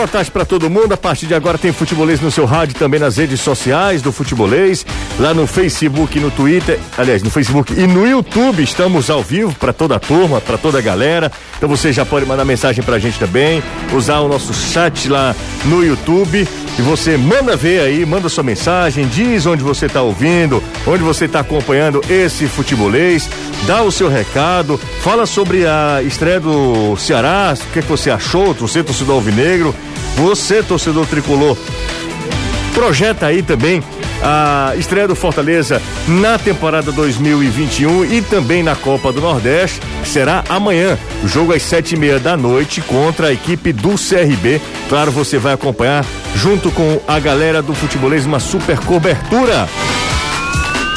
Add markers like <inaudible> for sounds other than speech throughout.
boa tarde para todo mundo. A partir de agora tem futebolês no seu rádio também nas redes sociais do futebolês, lá no Facebook, no Twitter, aliás, no Facebook e no YouTube. Estamos ao vivo para toda a turma, para toda a galera. Então você já pode mandar mensagem pra gente também, usar o nosso chat lá no YouTube e você manda ver aí, manda sua mensagem, diz onde você está ouvindo, onde você está acompanhando esse futebolês, dá o seu recado, fala sobre a estreia do Ceará, o que, é que você achou, você torcedor alvinegro, você torcedor tricolor, projeta aí também a estreia do Fortaleza na temporada 2021 e também na Copa do Nordeste, que será amanhã. Jogo às sete e meia da noite contra a equipe do CRB. Claro, você vai acompanhar junto com a galera do futebolês uma super cobertura.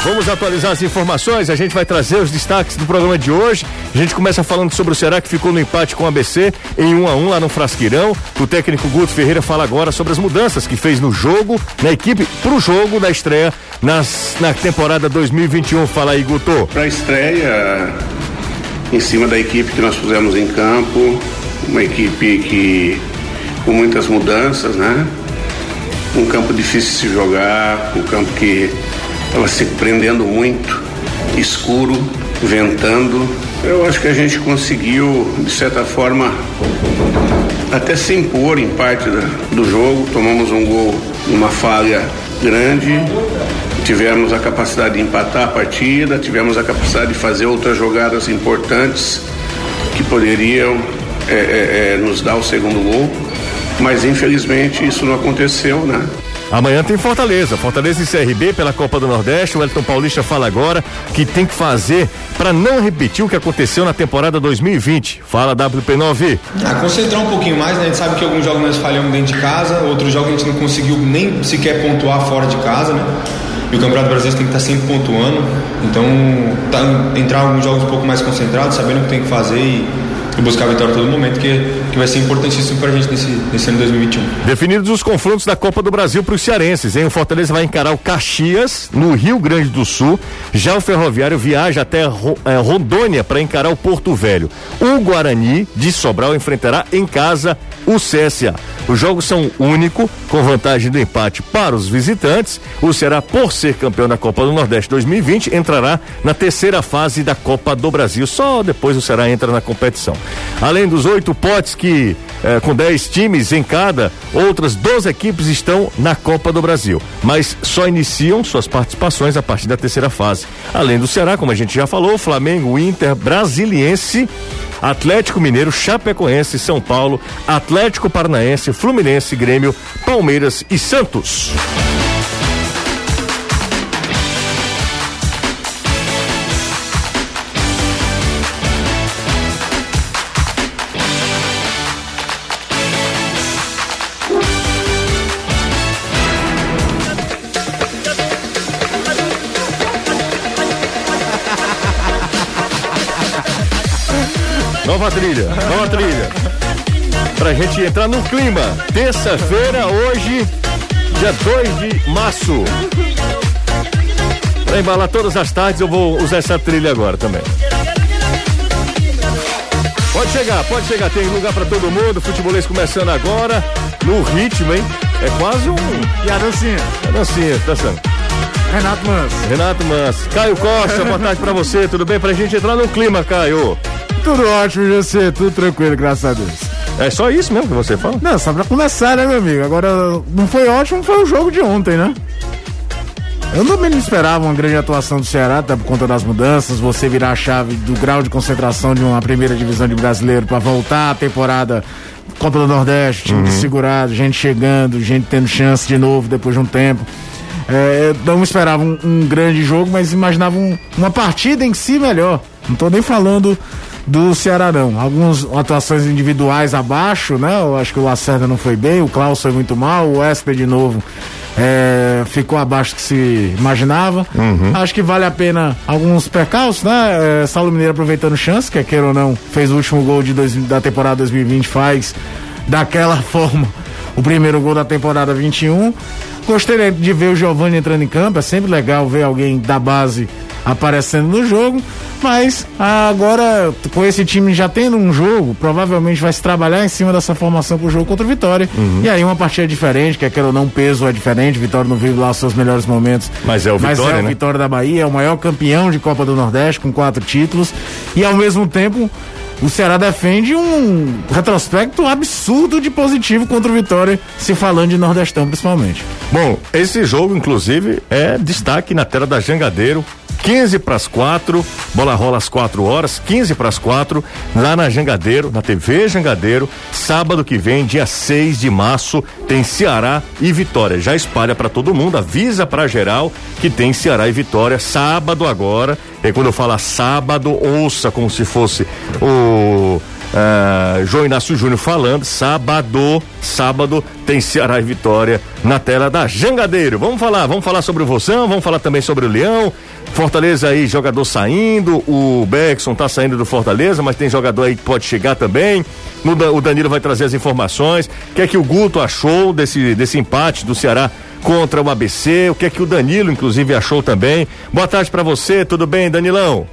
Vamos atualizar as informações, a gente vai trazer os destaques do programa de hoje. A gente começa falando sobre o Ceará que ficou no empate com o ABC em 1 um a 1 um, lá no Frasqueirão. O técnico Guto Ferreira fala agora sobre as mudanças que fez no jogo, na equipe, pro jogo da estreia nas, na temporada 2021. Fala aí, Guto. Pra estreia, em cima da equipe que nós fizemos em campo, uma equipe que com muitas mudanças, né? Um campo difícil de se jogar, um campo que estava se prendendo muito, escuro, ventando. Eu acho que a gente conseguiu, de certa forma, até se impor em parte do jogo. Tomamos um gol numa falha grande, tivemos a capacidade de empatar a partida, tivemos a capacidade de fazer outras jogadas importantes que poderiam é, é, é, nos dar o segundo gol, mas infelizmente isso não aconteceu, né? Amanhã tem Fortaleza, Fortaleza e CRB pela Copa do Nordeste. O Elton Paulista fala agora que tem que fazer para não repetir o que aconteceu na temporada 2020. Fala WP9. Ah, concentrar um pouquinho mais, né? A gente sabe que alguns jogos nós falhamos dentro de casa, outros jogos a gente não conseguiu nem sequer pontuar fora de casa, né? E o Campeonato Brasileiro tem que estar sempre pontuando. Então, tá, entrar alguns jogos um pouco mais concentrados, sabendo o que tem que fazer e e buscar a vitória a todo momento, que, que vai ser importantíssimo para a gente nesse, nesse ano 2021. Definidos os confrontos da Copa do Brasil para os cearenses, hein? O Fortaleza vai encarar o Caxias, no Rio Grande do Sul. Já o Ferroviário viaja até é, Rondônia para encarar o Porto Velho. O Guarani de Sobral enfrentará em casa o CSA. Os jogos são único, com vantagem do empate para os visitantes. O Ceará, por ser campeão da Copa do Nordeste 2020, entrará na terceira fase da Copa do Brasil. Só depois o Ceará entra na competição. Além dos oito potes que, eh, com dez times em cada, outras 12 equipes estão na Copa do Brasil. Mas só iniciam suas participações a partir da terceira fase. Além do Ceará, como a gente já falou, Flamengo, Inter, Brasiliense Atlético Mineiro, Chapecoense, São Paulo, Atlético Paranaense, Fluminense, Grêmio, Palmeiras e Santos. <laughs> Nova trilha, nova trilha. Pra gente entrar no clima. Terça-feira, hoje, dia 2 de março. Pra embalar todas as tardes, eu vou usar essa trilha agora também. Pode chegar, pode chegar, tem lugar para todo mundo. Futebolês começando agora, no ritmo, hein? É quase um. E a dancinha? A dancinha, tá sendo. Renato Manso. Renato Manso. Caio Costa, boa tarde pra você, tudo bem? Pra gente entrar no clima, Caio. Tudo ótimo, você, tudo tranquilo, graças a Deus. É só isso mesmo que você fala? Não, só pra começar, né, meu amigo? Agora, não foi ótimo, foi o jogo de ontem, né? Eu também não esperava uma grande atuação do Ceará, até por conta das mudanças, você virar a chave do grau de concentração de uma primeira divisão de brasileiro para voltar a temporada Copa do Nordeste, time uhum. segurado, gente chegando, gente tendo chance de novo depois de um tempo. É, não esperava um, um, grande jogo, mas imaginava um, uma partida em si melhor. Não tô nem falando do Ceará não. Algumas atuações individuais abaixo, né? Eu acho que o Lacerda não foi bem, o Klaus foi muito mal, o Wesley de novo é, ficou abaixo do que se imaginava. Uhum. Acho que vale a pena alguns percalços, né? É, Saulo Mineiro aproveitando chance, que queira ou não, fez o último gol de dois, da temporada 2020, faz daquela <laughs> forma o primeiro gol da temporada 21. Gostei de ver o Giovanni entrando em campo, é sempre legal ver alguém da base aparecendo no jogo, mas agora com esse time já tendo um jogo, provavelmente vai se trabalhar em cima dessa formação pro jogo contra o Vitória. Uhum. E aí uma partida diferente, que aquele ou não peso é diferente, Vitória não vive lá os seus melhores momentos. Mas é o Vitória, mas é o né? Vitória da Bahia, é o maior campeão de Copa do Nordeste com quatro títulos e ao mesmo tempo o Ceará defende um retrospecto absurdo de positivo contra o Vitória, se falando de Nordestão principalmente. Bom, esse jogo, inclusive, é destaque na tela da Jangadeiro. 15 para as 4, bola rola às 4 horas, 15 para as 4, lá na Jangadeiro, na TV Jangadeiro, sábado que vem, dia 6 de março, tem Ceará e Vitória. Já espalha para todo mundo, avisa para geral que tem Ceará e Vitória sábado agora. E quando eu falar sábado, ouça como se fosse o Uh, João Inácio Júnior falando, sábado, sábado tem Ceará e Vitória na tela da Jangadeiro. Vamos falar, vamos falar sobre o Vozão, vamos falar também sobre o Leão. Fortaleza aí, jogador saindo, o Beckson tá saindo do Fortaleza, mas tem jogador aí que pode chegar também. O Danilo vai trazer as informações. O que é que o Guto achou desse, desse empate do Ceará contra o ABC? O que é que o Danilo, inclusive, achou também? Boa tarde para você, tudo bem, Danilão?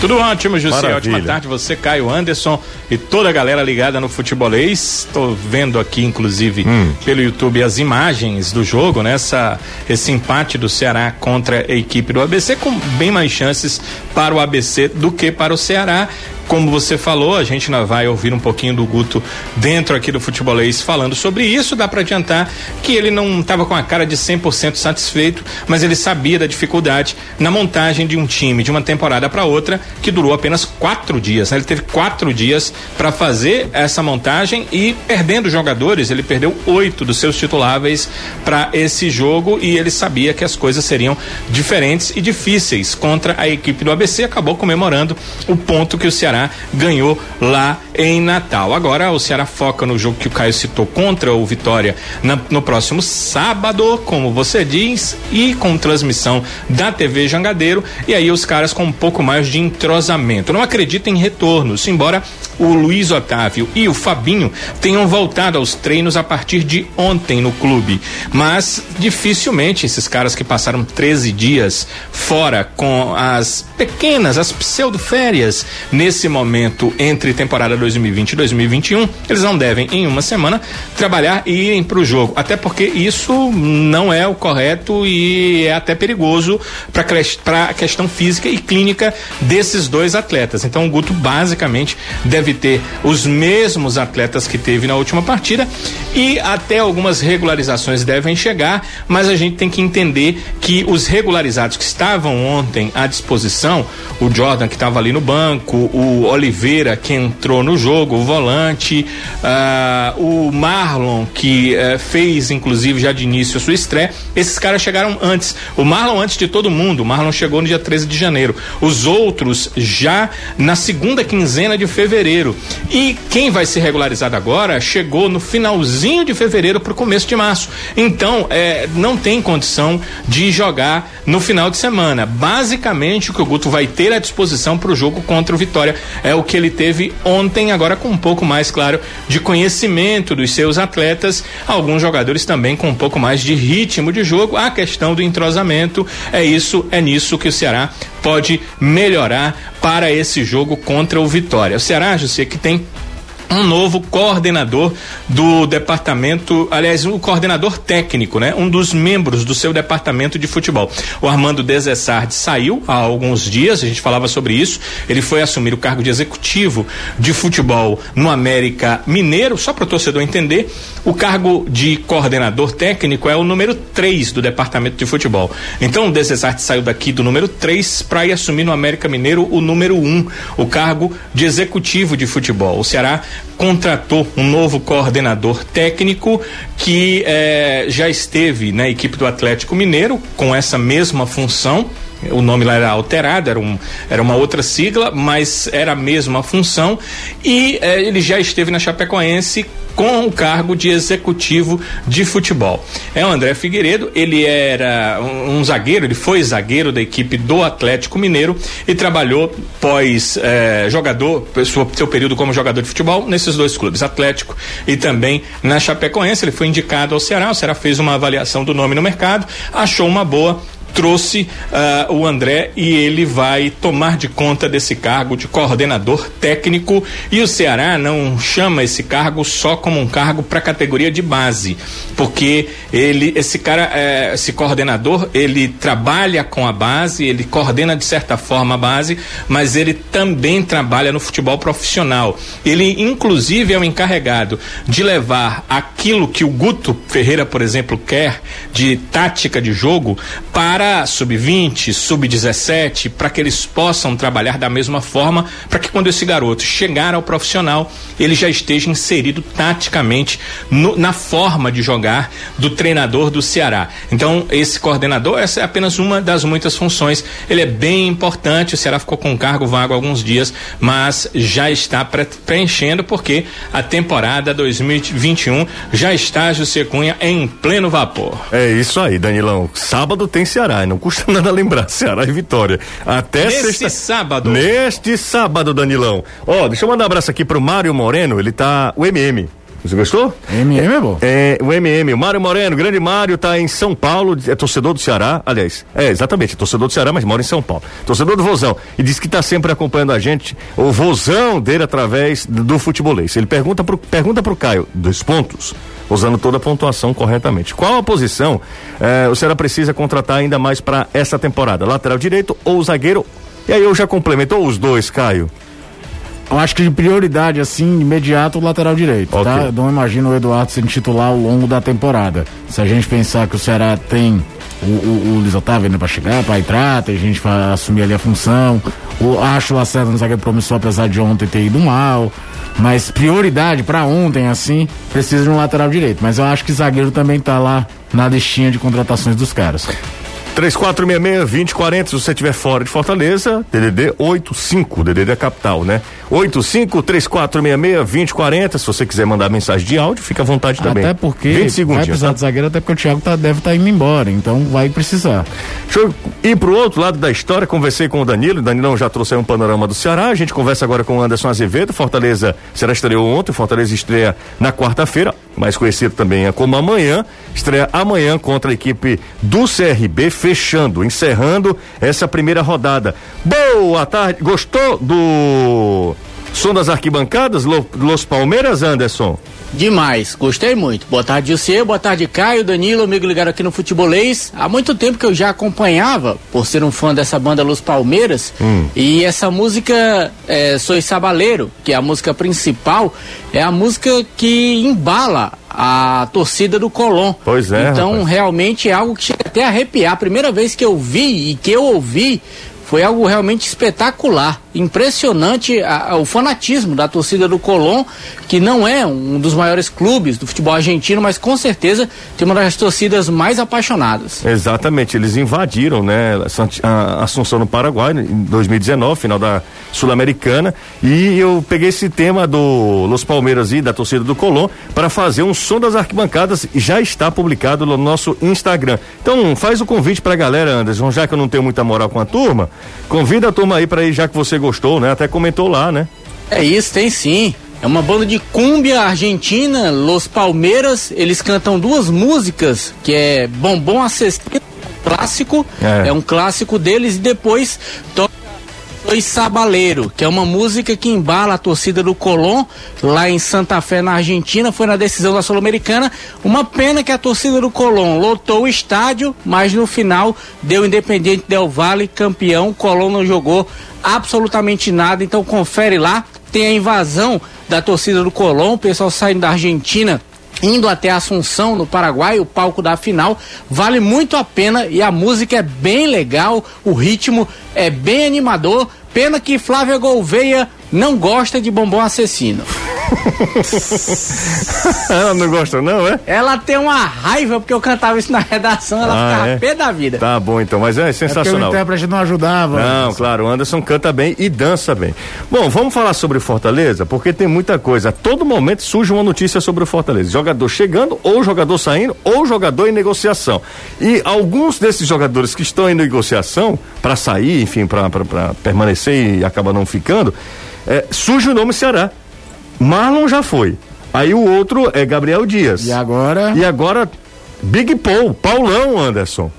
Tudo ótimo, José. Ótima tarde. Você, Caio Anderson e toda a galera ligada no futebolês. Estou vendo aqui, inclusive, hum. pelo YouTube as imagens do jogo, né? Essa, esse empate do Ceará contra a equipe do ABC, com bem mais chances para o ABC do que para o Ceará como você falou, a gente ainda vai ouvir um pouquinho do Guto dentro aqui do futebolês falando sobre isso. Dá para adiantar que ele não estava com a cara de 100% satisfeito, mas ele sabia da dificuldade na montagem de um time de uma temporada para outra que durou apenas quatro dias. Né? Ele teve quatro dias para fazer essa montagem e perdendo jogadores, ele perdeu oito dos seus tituláveis para esse jogo e ele sabia que as coisas seriam diferentes e difíceis contra a equipe do ABC. Acabou comemorando o ponto que o Ceará Ceará ganhou lá em Natal. Agora o Ceará foca no jogo que o Caio citou contra o Vitória na, no próximo sábado, como você diz, e com transmissão da TV Jangadeiro. E aí os caras com um pouco mais de entrosamento. Não acredito em retornos, embora o Luiz Otávio e o Fabinho tenham voltado aos treinos a partir de ontem no clube. Mas dificilmente esses caras que passaram 13 dias fora com as pequenas, as pseudo-férias nesse nesse momento entre temporada 2020 e 2021, eles não devem, em uma semana, trabalhar e irem para o jogo. Até porque isso não é o correto e é até perigoso para a questão física e clínica desses dois atletas. Então o Guto basicamente deve ter os mesmos atletas que teve na última partida e até algumas regularizações devem chegar, mas a gente tem que entender que os regularizados que estavam ontem à disposição, o Jordan que estava ali no banco, o Oliveira, que entrou no jogo, o volante, uh, o Marlon, que uh, fez inclusive já de início a sua estreia. Esses caras chegaram antes. O Marlon antes de todo mundo. O Marlon chegou no dia 13 de janeiro. Os outros já na segunda quinzena de fevereiro. E quem vai ser regularizado agora chegou no finalzinho de fevereiro para o começo de março. Então, é, não tem condição de jogar no final de semana. Basicamente, o que o Guto vai ter à disposição para o jogo contra o Vitória é o que ele teve ontem, agora com um pouco mais, claro, de conhecimento dos seus atletas. Alguns jogadores também com um pouco mais de ritmo de jogo. A questão do entrosamento é isso, é nisso que o Ceará pode melhorar para esse jogo contra o Vitória. O Ceará, José, que tem um novo coordenador do departamento, aliás, o um coordenador técnico, né? Um dos membros do seu departamento de futebol. O Armando Desessardi saiu há alguns dias, a gente falava sobre isso. Ele foi assumir o cargo de executivo de futebol no América Mineiro, só para o torcedor entender. O cargo de coordenador técnico é o número 3 do departamento de futebol. Então o Desessardi saiu daqui do número 3 para ir assumir no América Mineiro o número 1, um, o cargo de executivo de futebol. O Ceará contratou um novo coordenador técnico que eh, já esteve na equipe do Atlético Mineiro com essa mesma função. O nome lá era alterado, era, um, era uma outra sigla, mas era a mesma função. E eh, ele já esteve na Chapecoense com o cargo de executivo de futebol. É o André Figueiredo, ele era um, um zagueiro, ele foi zagueiro da equipe do Atlético Mineiro e trabalhou pós eh, jogador, seu, seu período como jogador de futebol nesses dois clubes, Atlético e também na Chapecoense. Ele foi indicado ao Ceará, o Ceará fez uma avaliação do nome no mercado, achou uma boa trouxe uh, o André e ele vai tomar de conta desse cargo de coordenador técnico e o Ceará não chama esse cargo só como um cargo para categoria de base, porque ele esse cara eh, esse coordenador ele trabalha com a base, ele coordena de certa forma a base, mas ele também trabalha no futebol profissional. Ele inclusive é o encarregado de levar aquilo que o Guto Ferreira, por exemplo, quer de tática de jogo para sub-20, sub-17, para que eles possam trabalhar da mesma forma, para que quando esse garoto chegar ao profissional, ele já esteja inserido taticamente no, na forma de jogar do treinador do Ceará. Então, esse coordenador, essa é apenas uma das muitas funções. Ele é bem importante. O Ceará ficou com cargo vago há alguns dias, mas já está preenchendo porque a temporada 2021 já está, José Cunha, em pleno vapor. É isso aí, Danilão. Sábado tem Ceará não custa <laughs> nada lembrar, Ceará e Vitória. Até Neste sexta... sábado. Neste sábado, Danilão. Ó, oh, deixa eu mandar um abraço aqui pro Mário Moreno, ele tá, o MM, você gostou? MM é bom. É, o MM, o Mário Moreno, grande Mário, tá em São Paulo, é torcedor do Ceará, aliás, é, exatamente, é torcedor do Ceará, mas mora em São Paulo. Torcedor do Vozão. E diz que tá sempre acompanhando a gente, o Vozão dele através do futebolês. Ele pergunta pro, pergunta pro Caio, dois pontos, usando toda a pontuação corretamente. Qual a posição eh, o Ceará precisa contratar ainda mais para essa temporada? Lateral direito ou zagueiro? E aí eu já complementou os dois, Caio? Eu acho que de prioridade, assim, imediato, o lateral direito, tá? okay. tá? Eu não imagino o Eduardo sendo titular ao longo da temporada. Se a gente pensar que o Ceará tem o, o, o Luiz Otávio ainda para chegar, para entrar, tem gente para assumir ali a função. O, acho Lacerda no zagueiro promissor, apesar de ontem ter ido mal. Mas prioridade para ontem, assim, precisa de um lateral direito. Mas eu acho que zagueiro também tá lá na listinha de contratações dos caras. 3466-2040, se você estiver fora de Fortaleza, DDD 85, DDD é capital, né? 85-3466-2040, se você quiser mandar mensagem de áudio, fica à vontade também. Até porque 20 segundos, vai precisar tá? de zagueiro, até porque o Thiago tá, deve estar tá indo embora, então vai precisar. Deixa eu ir pro outro lado da história, conversei com o Danilo, o Danilão já trouxe aí um panorama do Ceará, a gente conversa agora com o Anderson Azevedo, Fortaleza, Ceará estreou ontem, Fortaleza estreia na quarta-feira, mais conhecido também como amanhã, estreia amanhã contra a equipe do CRB, fechando, encerrando essa primeira rodada. Boa tarde, gostou do som das arquibancadas, Los Palmeiras, Anderson? Demais, gostei muito. Boa tarde, você, boa tarde, Caio, Danilo, amigo ligado aqui no Futebolês. Há muito tempo que eu já acompanhava, por ser um fã dessa banda Los Palmeiras, hum. e essa música é, Sois Sabaleiro, que é a música principal, é a música que embala a torcida do Colón. Pois é. Então, rapaz. realmente é algo que chega até a arrepiar. A primeira vez que eu vi e que eu ouvi foi algo realmente espetacular impressionante a, a, o fanatismo da torcida do Colón, que não é um dos maiores clubes do futebol argentino, mas com certeza tem uma das torcidas mais apaixonadas. Exatamente, eles invadiram, né, a Assunção no Paraguai em 2019, final da Sul-Americana, e eu peguei esse tema do Los Palmeiras e da torcida do Colón para fazer um som das arquibancadas, já está publicado no nosso Instagram. Então, faz o convite para a galera, Anderson, já que eu não tenho muita moral com a turma, convida a turma aí para ir, já que você gostou, né? Até comentou lá, né? É isso, tem sim. É uma banda de cúmbia argentina, Los Palmeiras. Eles cantam duas músicas, que é Bombom Assassino, clássico, é. é um clássico deles, e depois toca Soy Sabaleiro, que é uma música que embala a torcida do Colón, lá em Santa Fé, na Argentina, foi na decisão da Sul-Americana. Uma pena que a torcida do Colón lotou o estádio, mas no final deu Independiente Del Valle campeão. Colón não jogou absolutamente nada, então confere lá. Tem a invasão da torcida do Colón, o pessoal saindo da Argentina indo até Assunção, no Paraguai, o palco da final. Vale muito a pena e a música é bem legal, o ritmo é bem animador. Pena que Flávia Gouveia não gosta de bombom assassino. <laughs> ela não gosta, não, é? Ela tem uma raiva porque eu cantava isso na redação, ela ah, ficava é? pé da vida. Tá bom, então, mas é sensacional. É o intérprete não ajudava. Não, claro, o Anderson canta bem e dança bem. Bom, vamos falar sobre o Fortaleza, porque tem muita coisa. A todo momento surge uma notícia sobre o Fortaleza. Jogador chegando, ou jogador saindo, ou jogador em negociação. E alguns desses jogadores que estão em negociação, para sair, enfim, para permanecer e acabar não ficando, é, surge o nome Ceará. Marlon já foi. Aí o outro é Gabriel Dias. E agora? E agora Big Paul, Paulão Anderson.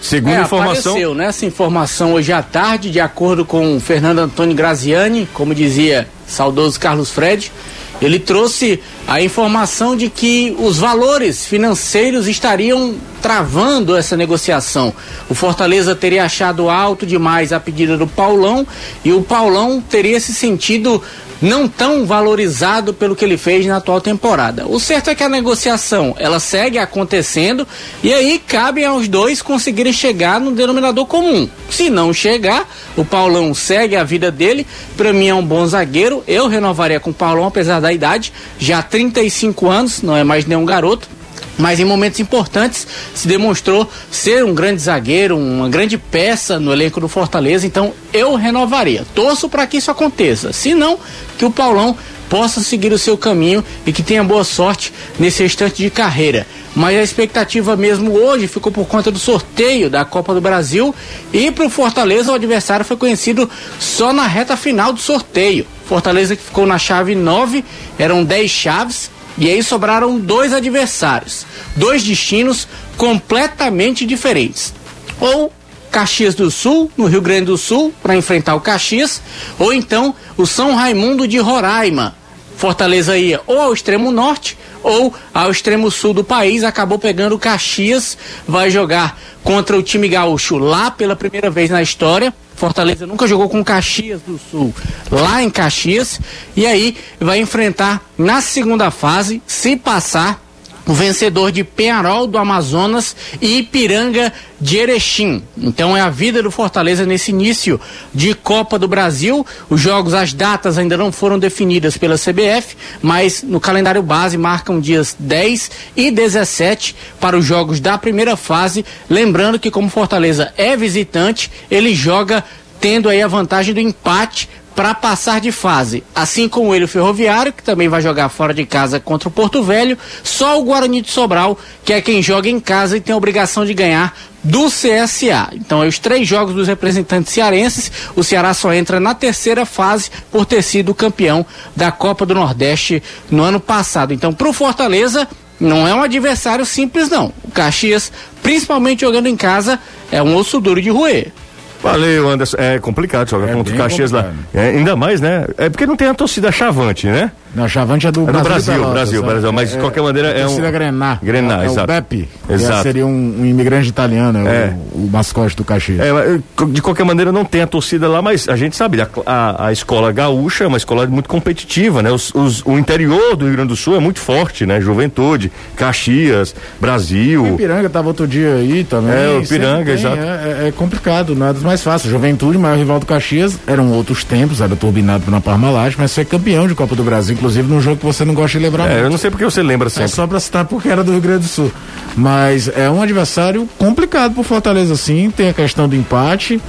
Segundo é, informação. Apareceu, né, essa informação hoje à tarde, de acordo com Fernando Antônio Graziani, como dizia saudoso Carlos Fred, ele trouxe a informação de que os valores financeiros estariam travando essa negociação. O Fortaleza teria achado alto demais a pedida do Paulão e o Paulão teria se sentido não tão valorizado pelo que ele fez na atual temporada. O certo é que a negociação ela segue acontecendo e aí cabe aos dois conseguirem chegar no denominador comum. Se não chegar, o Paulão segue a vida dele. Para mim é um bom zagueiro. Eu renovaria com o Paulão apesar da idade, já 35 anos, não é mais nenhum garoto mas em momentos importantes se demonstrou ser um grande zagueiro, uma grande peça no elenco do Fortaleza. Então eu renovaria. Torço para que isso aconteça. Se não, que o Paulão possa seguir o seu caminho e que tenha boa sorte nesse restante de carreira. Mas a expectativa mesmo hoje ficou por conta do sorteio da Copa do Brasil e para o Fortaleza o adversário foi conhecido só na reta final do sorteio. Fortaleza que ficou na chave 9, eram 10 chaves e aí sobraram dois adversários, dois destinos completamente diferentes. Ou Caxias do Sul, no Rio Grande do Sul, para enfrentar o Caxias, ou então o São Raimundo de Roraima. Fortaleza ia ou ao extremo norte ou ao extremo sul do país, acabou pegando o Caxias, vai jogar contra o time gaúcho lá pela primeira vez na história. Fortaleza nunca jogou com Caxias do Sul lá em Caxias e aí vai enfrentar na segunda fase, se passar, o vencedor de Penharol do Amazonas e Ipiranga de Erechim. Então é a vida do Fortaleza nesse início de Copa do Brasil. Os jogos, as datas ainda não foram definidas pela CBF, mas no calendário base marcam dias 10 e 17 para os jogos da primeira fase. Lembrando que como Fortaleza é visitante, ele joga tendo aí a vantagem do empate para passar de fase. Assim como ele, o Ferroviário, que também vai jogar fora de casa contra o Porto Velho, só o Guarani de Sobral, que é quem joga em casa e tem a obrigação de ganhar do CSA. Então, é os três jogos dos representantes cearenses. O Ceará só entra na terceira fase por ter sido campeão da Copa do Nordeste no ano passado. Então, para o Fortaleza, não é um adversário simples, não. O Caxias, principalmente jogando em casa, é um osso duro de roer. Valeu, Anderson. É complicado jogar é contra o Caxias complicado. lá. É, ainda mais, né? É porque não tem a torcida chavante, né? Não, Chavante é do, é do Brasil, Brasil, Brasil, Brasil, mas de é, qualquer maneira é, é um... Torcida Grená. Grená, é, exato. É o Beppe, exato. seria um, um, imigrante italiano, é. o, o, mascote do Caxias. É, de qualquer maneira não tem a torcida lá, mas a gente sabe, a, a, a escola gaúcha é uma escola muito competitiva, né? Os, os, o interior do Rio Grande do Sul é muito forte, né? Juventude, Caxias, Brasil. O Ipiranga estava outro dia aí também. É, o Ipiranga, exato. É, é, complicado, nada mais fácil. Juventude, maior rival do Caxias, eram outros tempos, era turbinado uma Parmalat, mas foi campeão de Copa do Brasil, inclusive num jogo que você não gosta de lembrar. É, eu não sei porque você lembra sempre. É só pra citar porque era do Rio Grande do Sul. Mas é um adversário complicado pro Fortaleza, sim. Tem a questão do empate.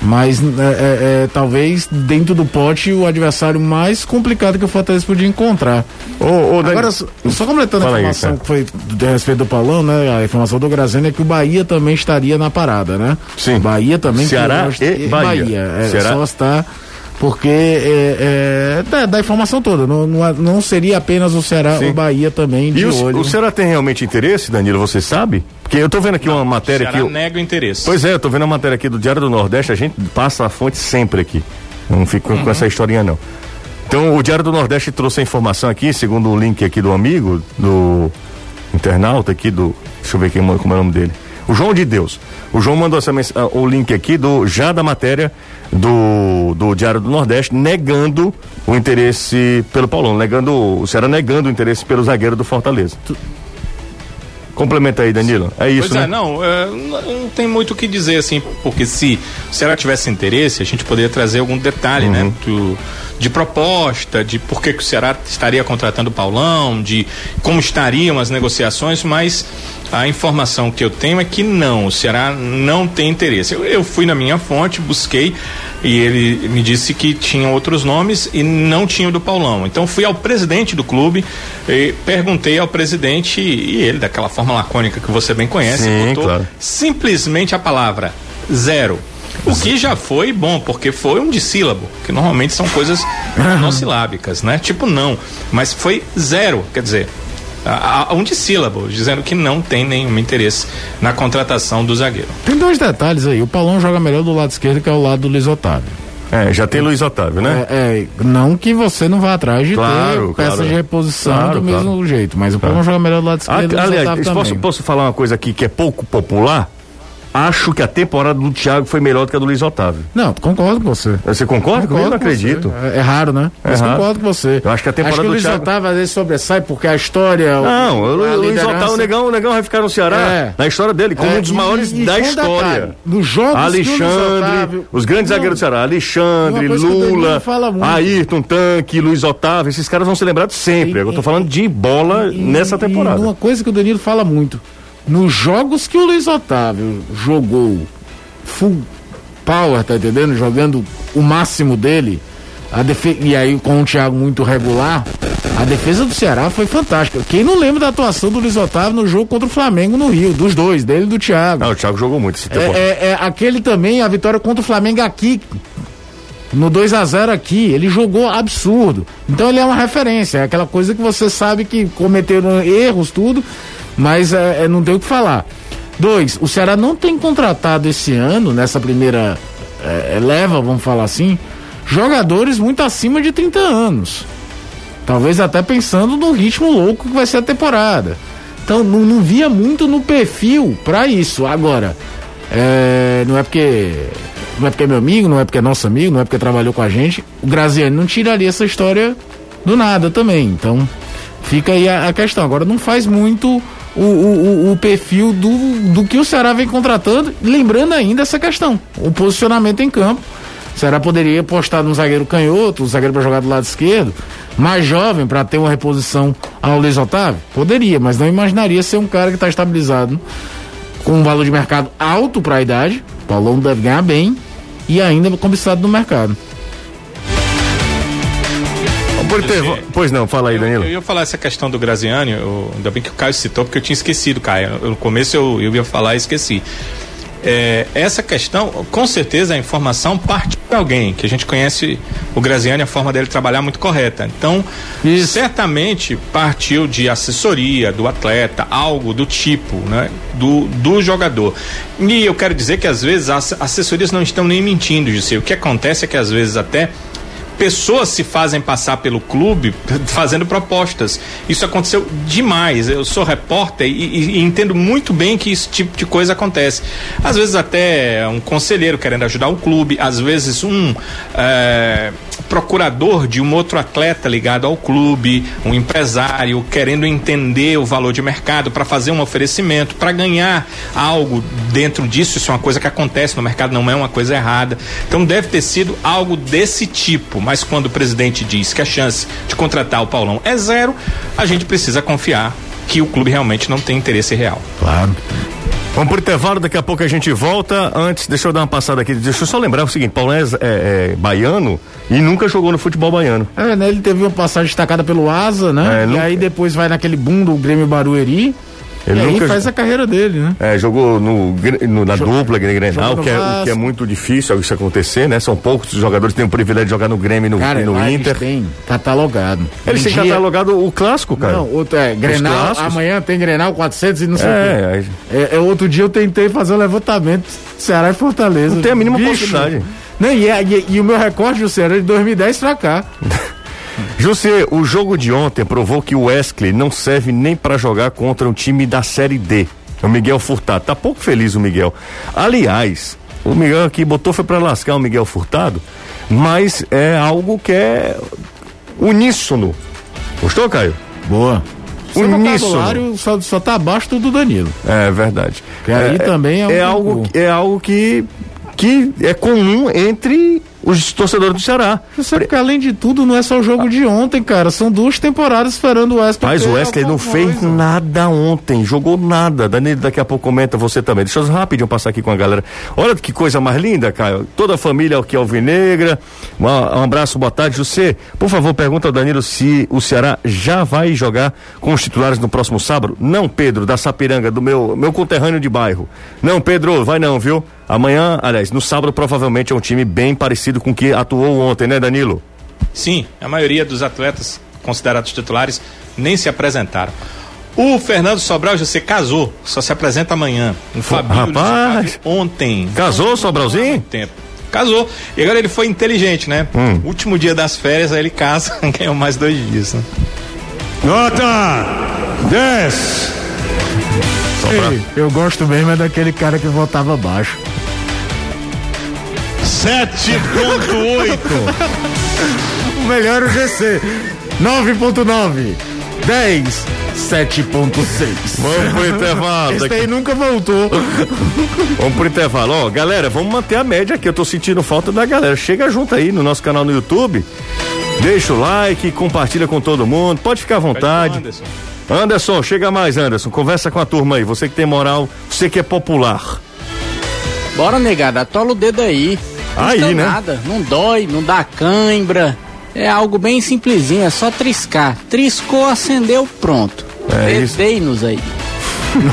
Mas é, é, é, talvez dentro do pote o adversário mais complicado que o Fortaleza podia encontrar. Ô, ô, Agora, só, só completando a informação aí, que foi a respeito do Paulão, né? A informação do Graziano é que o Bahia também estaria na parada, né? Sim. Bahia também. Ceará que, e Bahia. Bahia. É, Ceará? Só está porque é, é, dá, dá, a informação toda. Não, não, não, seria apenas o Ceará, Sim. o Bahia também de e o, olho. O Ceará tem realmente interesse, Danilo, você sabe? Porque eu tô vendo aqui não, uma matéria o Ceará aqui. nega o interesse. Pois é, eu tô vendo a matéria aqui do Diário do Nordeste, a gente passa a fonte sempre aqui. Não fico uhum. com essa historinha, não. Então, o Diário do Nordeste trouxe a informação aqui, segundo o link aqui do amigo, do internauta aqui do. Deixa eu ver quem, como é o nome dele. O João de Deus. O João mandou essa, o link aqui do já da matéria do, do Diário do Nordeste negando o interesse pelo Paulão, negando o Ceará negando o interesse pelo zagueiro do Fortaleza. Tu... Complementa aí, Danilo. É isso, pois é, né? não, é, não tem muito o que dizer, assim, porque se o Ceará tivesse interesse, a gente poderia trazer algum detalhe, né? uhum. né? Do, de proposta, de por que, que o Ceará estaria contratando o Paulão, de como estariam as negociações, mas a informação que eu tenho é que não, o Ceará não tem interesse. Eu, eu, fui na minha fonte, busquei e ele me disse que tinham outros nomes e não tinha o do Paulão. Então fui ao presidente do clube e perguntei ao presidente e ele, daquela forma lacônica que você bem conhece, Sim, botou claro. simplesmente a palavra zero. O que já foi bom, porque foi um dissílabo, que normalmente são coisas <coughs> monossilábicas, né? Tipo não, mas foi zero, quer dizer, a, a um dissílabo, dizendo que não tem nenhum interesse na contratação do zagueiro. Tem dois detalhes aí. O Paulão joga melhor do lado esquerdo que é o lado do Luiz Otávio. É, já tem Luiz Otávio, né? É, é, não que você não vá atrás de claro, ter peças claro. de reposição claro, do mesmo jeito, mas o Paulão joga melhor do lado esquerdo. Ah, aliás, posso, posso falar uma coisa aqui que é pouco popular? Acho que a temporada do Thiago foi melhor do que a do Luiz Otávio. Não, concordo com você. Você concorda comigo? Eu não acredito. É, é, raro, né? É Mas raro. concordo com você. Eu acho que a temporada acho que o Luiz Thiago... Otávio às vezes sobressai porque a história. Não, o, o Luiz Otávio, o negão, o negão vai ficar no Ceará, é. na história dele, como é, um dos maiores e, e da história. Nos jogos Alexandre, Otávio, os grandes zagueiros do Ceará, Alexandre, Lula, Ayrton, Tanque, Luiz Otávio, esses caras vão ser lembrados sempre. E, eu tô falando de bola nessa temporada. uma coisa que o Danilo fala muito. Nos jogos que o Luiz Otávio jogou full power, tá entendendo? Jogando o máximo dele. A defe... E aí com o Thiago muito regular, a defesa do Ceará foi fantástica. Quem não lembra da atuação do Luiz Otávio no jogo contra o Flamengo no Rio, dos dois, dele e do Thiago. Não, o Thiago jogou muito esse tempo. É, é, é, aquele também, a vitória contra o Flamengo aqui, no 2 a 0 aqui, ele jogou absurdo. Então ele é uma referência, é aquela coisa que você sabe que cometeram erros, tudo, mas é, é não tem o que falar. Dois, o Ceará não tem contratado esse ano, nessa primeira é, é, leva, vamos falar assim, jogadores muito acima de 30 anos. Talvez até pensando no ritmo louco que vai ser a temporada. Então não, não via muito no perfil para isso. Agora, é, não é porque não é porque é meu amigo, não é porque é nosso amigo, não é porque trabalhou com a gente. O Graziani não tiraria essa história do nada também. Então fica aí a, a questão. Agora não faz muito o, o, o, perfil do, do que o Ceará vem contratando, lembrando ainda essa questão, o posicionamento em campo. O Ceará poderia apostar num zagueiro canhoto, um zagueiro para jogar do lado esquerdo, mais jovem para ter uma reposição ao Luiz Otávio? Poderia, mas não imaginaria ser um cara que está estabilizado com um valor de mercado alto para a idade. O Paulão deve ganhar bem e ainda cobiçado no mercado. Por ter, pois não, fala aí, Danilo. Eu, eu ia falar essa questão do Graziani, eu, ainda bem que o Caio citou, porque eu tinha esquecido, Caio. no começo eu, eu ia falar e esqueci. É, essa questão, com certeza a informação parte de alguém, que a gente conhece o Graziani, a forma dele trabalhar muito correta. Então, Isso. certamente partiu de assessoria do atleta, algo do tipo, né? Do, do jogador. E eu quero dizer que às vezes as assessorias não estão nem mentindo, José. O que acontece é que às vezes até pessoas se fazem passar pelo clube <laughs> fazendo propostas. Isso aconteceu demais. Eu sou repórter e, e, e, entendo muito bem que esse tipo de coisa acontece. Às vezes até um conselheiro querendo ajudar o clube, às vezes um é, procurador de um outro atleta ligado ao clube, um empresário querendo entender o valor de mercado para fazer um oferecimento, para ganhar algo dentro disso. Isso é uma coisa que acontece no mercado, não é uma coisa errada. Então deve ter sido algo desse tipo mas quando o presidente diz que a chance de contratar o Paulão é zero, a gente precisa confiar que o clube realmente não tem interesse real. Claro. Vamos por intervalo, daqui a pouco a gente volta. Antes, deixa eu dar uma passada aqui. Deixa eu só lembrar o seguinte: Paulão é, é, é baiano e nunca jogou no futebol baiano. É, né? Ele teve uma passagem destacada pelo Asa, né? É, e nunca... aí depois vai naquele boom do Grêmio Barueri. Ele e nunca aí faz a carreira dele, né? É, jogou no, no na Jog... dupla Grenal, que é, o que é muito difícil isso acontecer, né? São poucos os jogadores que têm o privilégio de jogar no Grêmio e no, cara, e no Inter. tem catalogado. Ele tem dia... catalogado o clássico, cara. Não, outro, é, Grenal, amanhã tem Grenal 400 e não sei é, o quê. É, é, outro dia eu tentei fazer um levantamento Ceará e Fortaleza. Não tem a mínima Bicho, possibilidade. Não, e, é, e, e, o meu recorde do Ceará é de 2010 pra cá. <laughs> José, o jogo de ontem provou que o Wesley não serve nem para jogar contra um time da Série D. O Miguel Furtado. Tá pouco feliz o Miguel. Aliás, o Miguel aqui botou foi para lascar o Miguel Furtado, mas é algo que é uníssono. Gostou, Caio? Boa. O uníssono. Só, só tá abaixo do Danilo. É verdade. Que aí é, também é, é algo é algo que que é comum entre os torcedores do Ceará. Você sabe que além de tudo não é só o jogo de ontem, cara. São duas temporadas esperando o Wesley. Mas o Wesley não coisa. fez nada ontem, jogou nada. Danilo daqui a pouco comenta você também. Deixa eu rapidinho passar aqui com a galera. Olha que coisa mais linda, Caio. Toda a família aqui alvinegra. Um, um abraço, boa tarde. José, por favor, pergunta ao Danilo se o Ceará já vai jogar com os titulares no próximo sábado. Não, Pedro, da Sapiranga, do meu, meu conterrâneo de bairro. Não, Pedro, vai não, viu? Amanhã, aliás, no sábado provavelmente é um time bem parecido com o que atuou ontem, né, Danilo? Sim, a maioria dos atletas considerados titulares nem se apresentaram. O Fernando Sobral, você casou, só se apresenta amanhã. Um Fabinho Rapaz, ontem. Casou, Sobralzinho? Tempo. Casou. E agora ele foi inteligente, né? Hum. Último dia das férias, aí ele casa, <laughs> ganhou mais dois dias. Né? Nota 10. Ei, eu gosto mesmo é daquele cara que votava baixo. 7.8. <laughs> o melhor é o GC. 9.9. 10. 7.6. Vamos pro intervalo. Esse aí nunca voltou. <laughs> vamos pro intervalo. Ó, galera, vamos manter a média aqui. Eu tô sentindo falta da galera. Chega junto aí no nosso canal no YouTube. Deixa o like, compartilha com todo mundo. Pode ficar à vontade. Anderson. Chega mais, Anderson. Conversa com a turma aí. Você que tem moral, você que é popular. Bora, negada. Atola o dedo aí. Não aí, né? nada. Não dói, não dá cãibra. É algo bem simplesinho, é só triscar. Triscou, acendeu, pronto. É nos aí.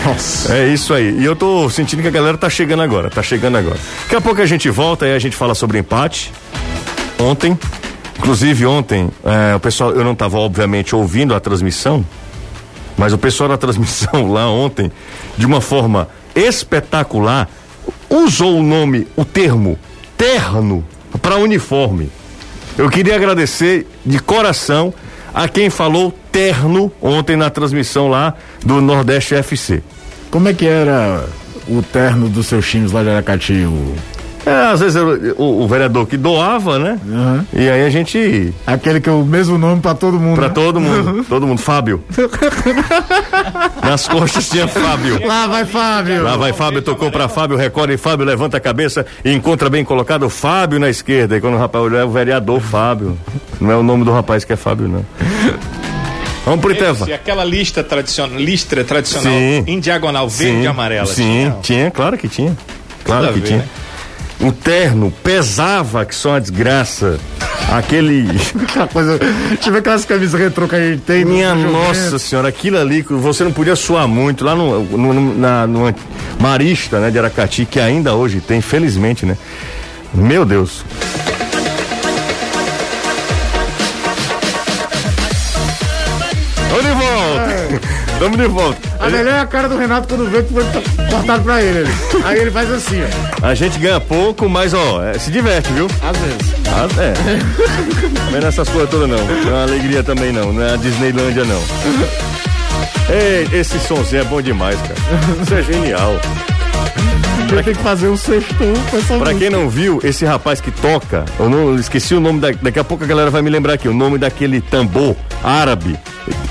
Nossa. É isso aí. E eu tô sentindo que a galera tá chegando agora, tá chegando agora. Daqui a pouco a gente volta e a gente fala sobre empate. Ontem, inclusive ontem, é, o pessoal, eu não tava obviamente ouvindo a transmissão, mas o pessoal da transmissão lá ontem, de uma forma espetacular, usou o nome, o termo terno para uniforme. Eu queria agradecer de coração a quem falou terno ontem na transmissão lá do Nordeste FC. Como é que era o terno dos seus times lá de Aracati? O... É, às vezes o, o, vereador que doava, né? Uhum. E aí a gente. Aquele que é o mesmo nome para todo mundo. Para né? todo mundo. <laughs> todo mundo. Fábio. Nas costas tinha Fábio. Lá vai Fábio. Lá vai Fábio, tocou para Fábio, recorre Fábio, levanta a cabeça e encontra bem colocado Fábio na esquerda. E quando o rapaz olhar, é o vereador Fábio. Não é o nome do rapaz que é Fábio, não. Vamos pro intervalo. aquela lista tradicional, listra tradicional sim. em diagonal verde sim, e amarela. Sim, tinha, tinha, claro que tinha. Claro Tudo que ver, tinha. Né? O terno pesava que só uma desgraça. Aquele. <laughs> Aquela coisa. Tive aquelas camisas retrô que a gente tem. Minha nossa senhora, aquilo ali, você não podia suar muito. Lá no, no, na, Marista, né, de Aracati, que ainda hoje tem, felizmente, né? Meu Deus. Tamo de volta. A melhor é a cara do Renato quando vê que foi cortado pra ele. Aí ele faz assim, ó. A gente ganha pouco, mas ó, é, se diverte, viu? Às vezes. Ah, é. Não é nessas coisas todas não. Não é uma alegria também não. Não é a Disneylândia não. Ei, esse sonzinho é bom demais, cara. Isso é genial. Pra tem que fazer um Pra quem não viu, esse rapaz que toca, eu não esqueci o nome, da, daqui a pouco a galera vai me lembrar aqui, o nome daquele tambor árabe,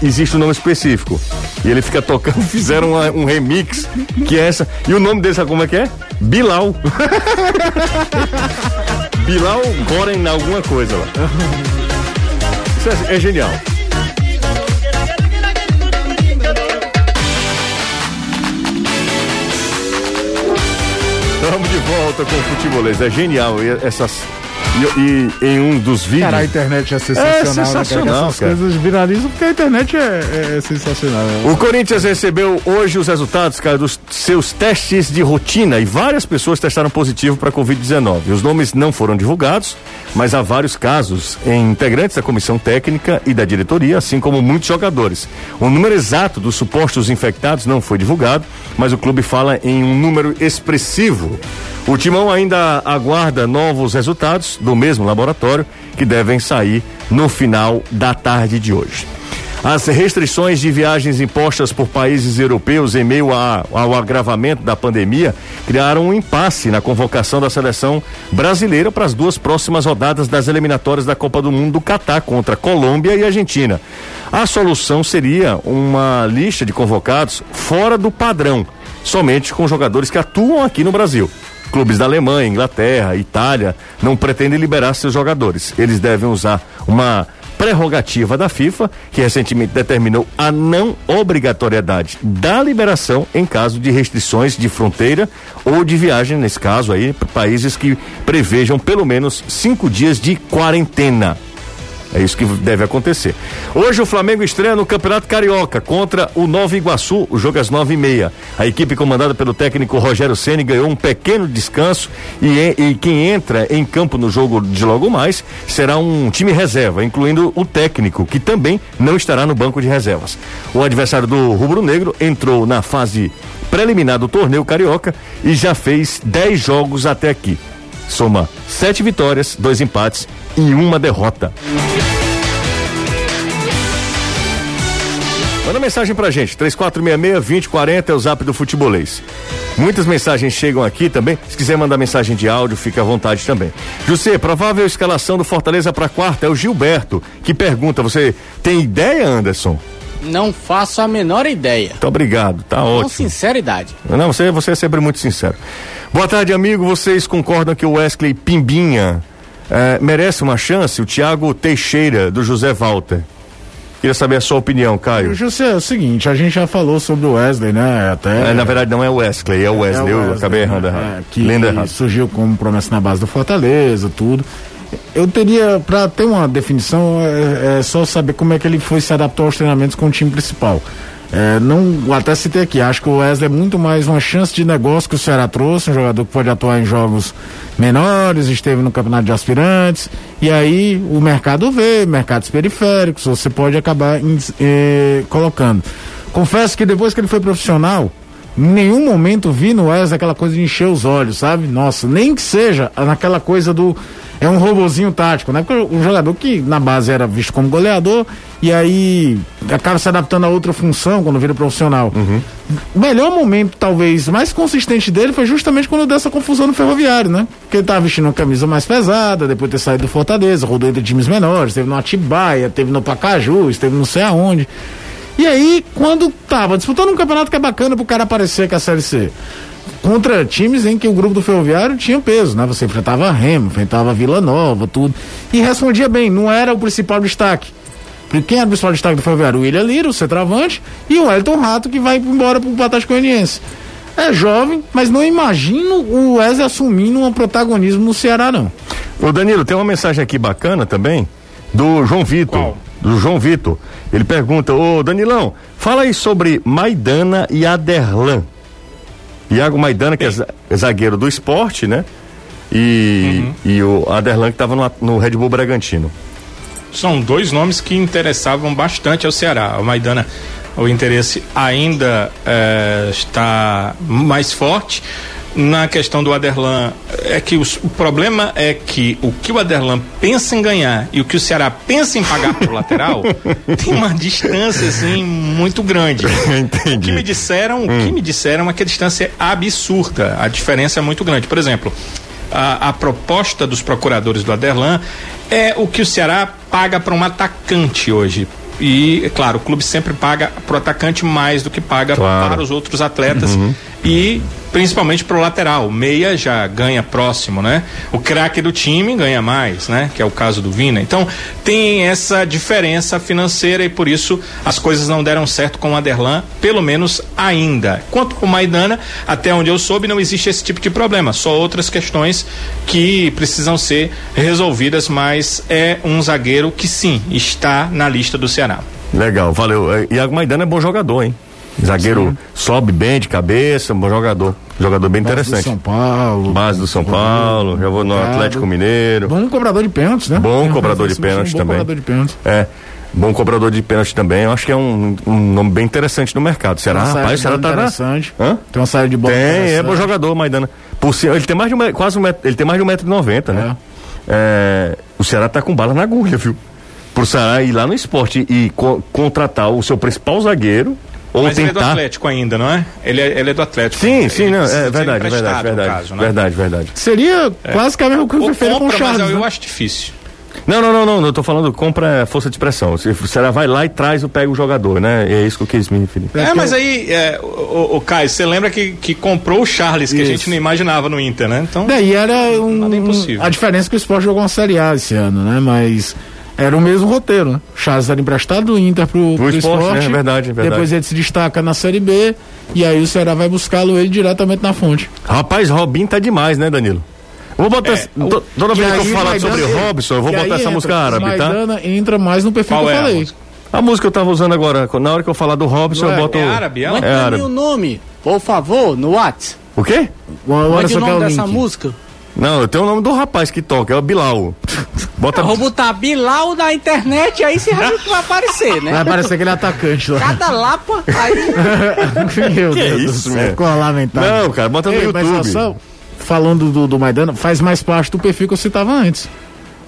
existe um nome específico. E ele fica tocando, <laughs> fizeram uma, um remix, que é essa. E o nome dele, sabe como é que é? Bilal. <laughs> Bilal Goren alguma coisa lá. Isso é, é genial. Estamos de volta com o futebolês. É genial. Essas e, e, em um dos vídeos. Cara, a internet é sensacional. É sensacional, né, Essas cara. coisas viralizam porque a internet é, é, sensacional. Né? O Corinthians recebeu hoje os resultados, cara, dos seus testes de rotina e várias pessoas testaram positivo para Covid-19. Os nomes não foram divulgados, mas há vários casos em integrantes da comissão técnica e da diretoria, assim como muitos jogadores. O número exato dos supostos infectados não foi divulgado, mas o clube fala em um número expressivo. O Timão ainda aguarda novos resultados do mesmo laboratório que devem sair no final da tarde de hoje. As restrições de viagens impostas por países europeus em meio a, ao agravamento da pandemia criaram um impasse na convocação da seleção brasileira para as duas próximas rodadas das eliminatórias da Copa do Mundo do Catar contra Colômbia e Argentina. A solução seria uma lista de convocados fora do padrão, somente com jogadores que atuam aqui no Brasil. Clubes da Alemanha, Inglaterra, Itália não pretendem liberar seus jogadores. Eles devem usar uma prerrogativa da FIFA, que recentemente determinou a não obrigatoriedade da liberação em caso de restrições de fronteira ou de viagem, nesse caso aí, para países que prevejam pelo menos cinco dias de quarentena. É isso que deve acontecer. Hoje o Flamengo estreia no Campeonato Carioca contra o Nova Iguaçu, o jogo às nove e meia. A equipe comandada pelo técnico Rogério Ceni ganhou um pequeno descanso e, e quem entra em campo no jogo de logo mais será um time reserva, incluindo o técnico, que também não estará no banco de reservas. O adversário do Rubro Negro entrou na fase preliminar do torneio carioca e já fez 10 jogos até aqui. Soma sete vitórias, dois empates e uma derrota. Manda mensagem pra gente, 3466-2040 é o zap do futebolês. Muitas mensagens chegam aqui também. Se quiser mandar mensagem de áudio, fica à vontade também. José, provável escalação do Fortaleza para quarta é o Gilberto, que pergunta: você tem ideia, Anderson? Não faço a menor ideia. Muito obrigado, tá Com ótimo. Com sinceridade. Não, você, você é sempre muito sincero. Boa tarde, amigo. Vocês concordam que o Wesley Pimbinha é, merece uma chance? O Thiago Teixeira, do José Walter. Queria saber a sua opinião, Caio. José, é o seguinte, a gente já falou sobre o Wesley, né? Até. É, na verdade, não é o Wesley, é o Wesley. É o Wesley eu acabei errando errado. É, que errado. surgiu como promessa na base do Fortaleza, tudo eu teria, para ter uma definição, é, é, só saber como é que ele foi se adaptar aos treinamentos com o time principal. É, não, até citei aqui, acho que o Wesley é muito mais uma chance de negócio que o Ceará trouxe, um jogador que pode atuar em jogos menores, esteve no campeonato de aspirantes, e aí o mercado vê, mercados periféricos, você pode acabar eh, colocando. Confesso que depois que ele foi profissional, em nenhum momento vi no Wesley aquela coisa de encher os olhos, sabe? Nossa, nem que seja naquela coisa do é um robozinho tático, né? Porque um jogador que na base era visto como goleador e aí acaba se adaptando a outra função quando vira profissional. Uhum. O melhor momento, talvez, mais consistente dele foi justamente quando deu essa confusão no ferroviário, né? Porque ele tava vestindo uma camisa mais pesada, depois de ter saído do Fortaleza, rodou entre times menores, esteve no Atibaia, teve no Pacaju, esteve não sei aonde. E aí, quando tava disputando um campeonato que é bacana pro cara aparecer com a Série C contra times em que o grupo do Ferroviário tinha peso, né? Você enfrentava Remo, enfrentava Vila Nova, tudo. E respondia bem, não era o principal destaque. Porque quem era o principal destaque do Ferroviário? O William Lira, o centroavante, e o Elton Rato, que vai embora pro Atlético Goianiense. É jovem, mas não imagino o Wesley assumindo um protagonismo no Ceará, não. Ô Danilo, tem uma mensagem aqui bacana também, do João Vitor. Qual? Do João Vitor. Ele pergunta, ô Danilão, fala aí sobre Maidana e Aderlan. Iago Maidana, que é, zagueiro do esporte, né? E, uhum. e o Aderlan que estava no, no, Red Bull Bragantino. São dois nomes que interessavam bastante ao Ceará. O Maidana, o interesse ainda é, está mais forte na questão do Aderlan é que os, o problema é que o que o Aderlan pensa em ganhar e o que o Ceará pensa em pagar pro lateral <laughs> tem uma distância assim muito grande. <laughs> Entendi. O que me disseram, hum. o que hum. me disseram é que a distância é absurda, a diferença é muito grande. Por exemplo, a, a proposta dos procuradores do Aderlan é o que o Ceará paga para um atacante hoje e, é claro, o clube sempre paga pro atacante mais do que paga claro. para os outros atletas. Uhum. E principalmente pro lateral. Meia já ganha próximo, né? O craque do time ganha mais, né? Que é o caso do Vina. Então, tem essa diferença financeira e por isso as coisas não deram certo com o Aderlan, pelo menos ainda. Quanto com o Maidana, até onde eu soube, não existe esse tipo de problema, só outras questões que precisam ser resolvidas, mas é um zagueiro que sim, está na lista do Ceará. Legal, valeu. É, Iago Maidana é bom jogador, hein? Zagueiro Sim. sobe bem de cabeça, um bom jogador. Jogador bem Base interessante. Do São Paulo. Base do São Paulo, já vou no Atlético Mineiro. Bom cobrador de pênaltis, né? Bom cobrador de pênaltis também. Bom cobrador de pênaltis. É. Bom cobrador de pênalti também, eu acho que é um, um nome bem interessante no mercado. Será, rapaz, será tá interessante. Hã? Tem uma saída de bola Tem, é bom jogador, Maidana. Por ele tem mais de um, quase um metro, ele tem mais de um metro e noventa, né? É. É, o Ceará tá com bala na agulha, viu? Pro Ceará ir lá no esporte e co contratar o seu principal zagueiro ou Mas tentar... ele é do Atlético ainda, não é? Ele é, ele é do Atlético. Sim, sim, não, é verdade, verdade, verdade, caso, né? verdade, verdade. Seria é. quase que a mesma coisa que fez com o Charles. Mas eu, né? eu acho difícil. Não, não, não, não, eu tô falando compra força de expressão. Se você vai lá e traz o pega o jogador, né? E é isso que eu quis me referir. É, mas aí, é, o, o, Caio, você lembra que, que comprou o Charles, que isso. a gente não imaginava no Inter, né? Então. Daí era um. Nada impossível. A diferença é que o esporte jogou uma Série A esse ano, né? Mas era o mesmo roteiro, né? O Charles era emprestado do Inter pro, pro, pro esporte, esporte é verdade, é verdade. Depois ele se destaca na Série B e aí o Ceará vai buscá-lo ele diretamente na fonte. Rapaz, Robin tá demais, né, Danilo? Vou botar. É, toda vez que eu falar sobre o Robson, eu vou botar essa entra, música árabe, tá? Maidana entra mais no perfil Qual que eu é falei. A, a música que eu tava usando agora, na hora que eu falar do Robson, eu boto. É árabe, é, é árabe. o nome, por favor, no WhatsApp. O quê? Mande o nome dessa música. Não, eu tenho o nome do rapaz que toca, é o Bilal. Bota... Eu vou botar Bilal na internet, aí você vai aparecer, né? Vai aparecer aquele atacante lá. Cada lapa, aí. <laughs> Meu que Deus isso, do céu, ficou lamentável. Não, cara, bota no Ei, YouTube. Só, falando do, do Maidana, faz mais parte do perfil que eu citava antes.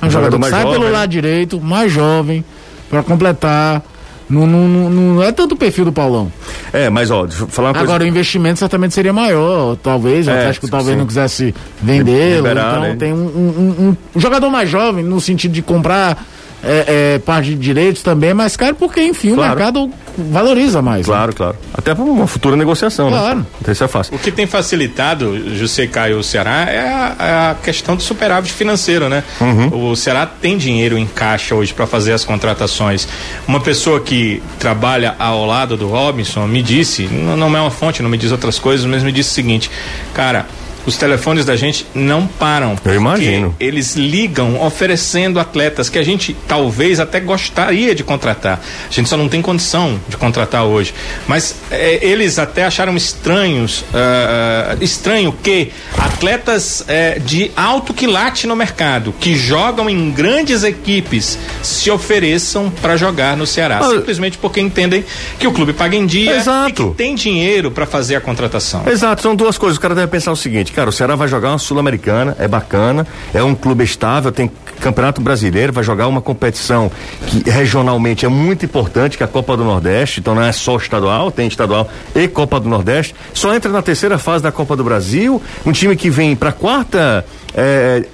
É um jogador, jogador sai jovem. pelo lado direito, mais jovem, para completar não, não, não, não, é tanto o perfil do Paulão. É, mas ó, falar uma Agora coisa... o investimento certamente seria maior, talvez, o é, Atlético talvez sim. não quisesse vendê-lo. Então né? tem um, um, um, jogador mais jovem, no sentido de comprar é, é, parte de direitos também é mais caro, porque, enfim, claro. o mercado valoriza mais. Claro, né? claro. Até para uma futura negociação, né? claro. né? Então isso é fácil. O que tem facilitado, José Caio, o Ceará, é a, é a questão do superávit financeiro, né? Uhum. O Ceará tem dinheiro em caixa hoje para fazer as contratações. Uma pessoa que trabalha ao lado do Robinson me disse, não, não é uma fonte, não me diz outras coisas, mas me disse o seguinte, cara, os telefones da gente não param. Eu imagino. Eles ligam oferecendo atletas que a gente talvez até gostaria de contratar. A gente só não tem condição de contratar hoje. Mas é, eles até acharam estranhos, uh, estranho que atletas uh, de alto quilate no mercado, que jogam em grandes equipes, se ofereçam para jogar no Ceará. Ah, simplesmente porque entendem que o clube paga em dia exato. e que tem dinheiro para fazer a contratação. Exato, são duas coisas. O cara deve pensar o seguinte: Cara, o Ceará vai jogar uma Sul-Americana, é bacana, é um clube estável, tem Campeonato Brasileiro, vai jogar uma competição que regionalmente é muito importante, que é a Copa do Nordeste, então não é só estadual, tem estadual e Copa do Nordeste. Só entra na terceira fase da Copa do Brasil, um time que vem para quarta é,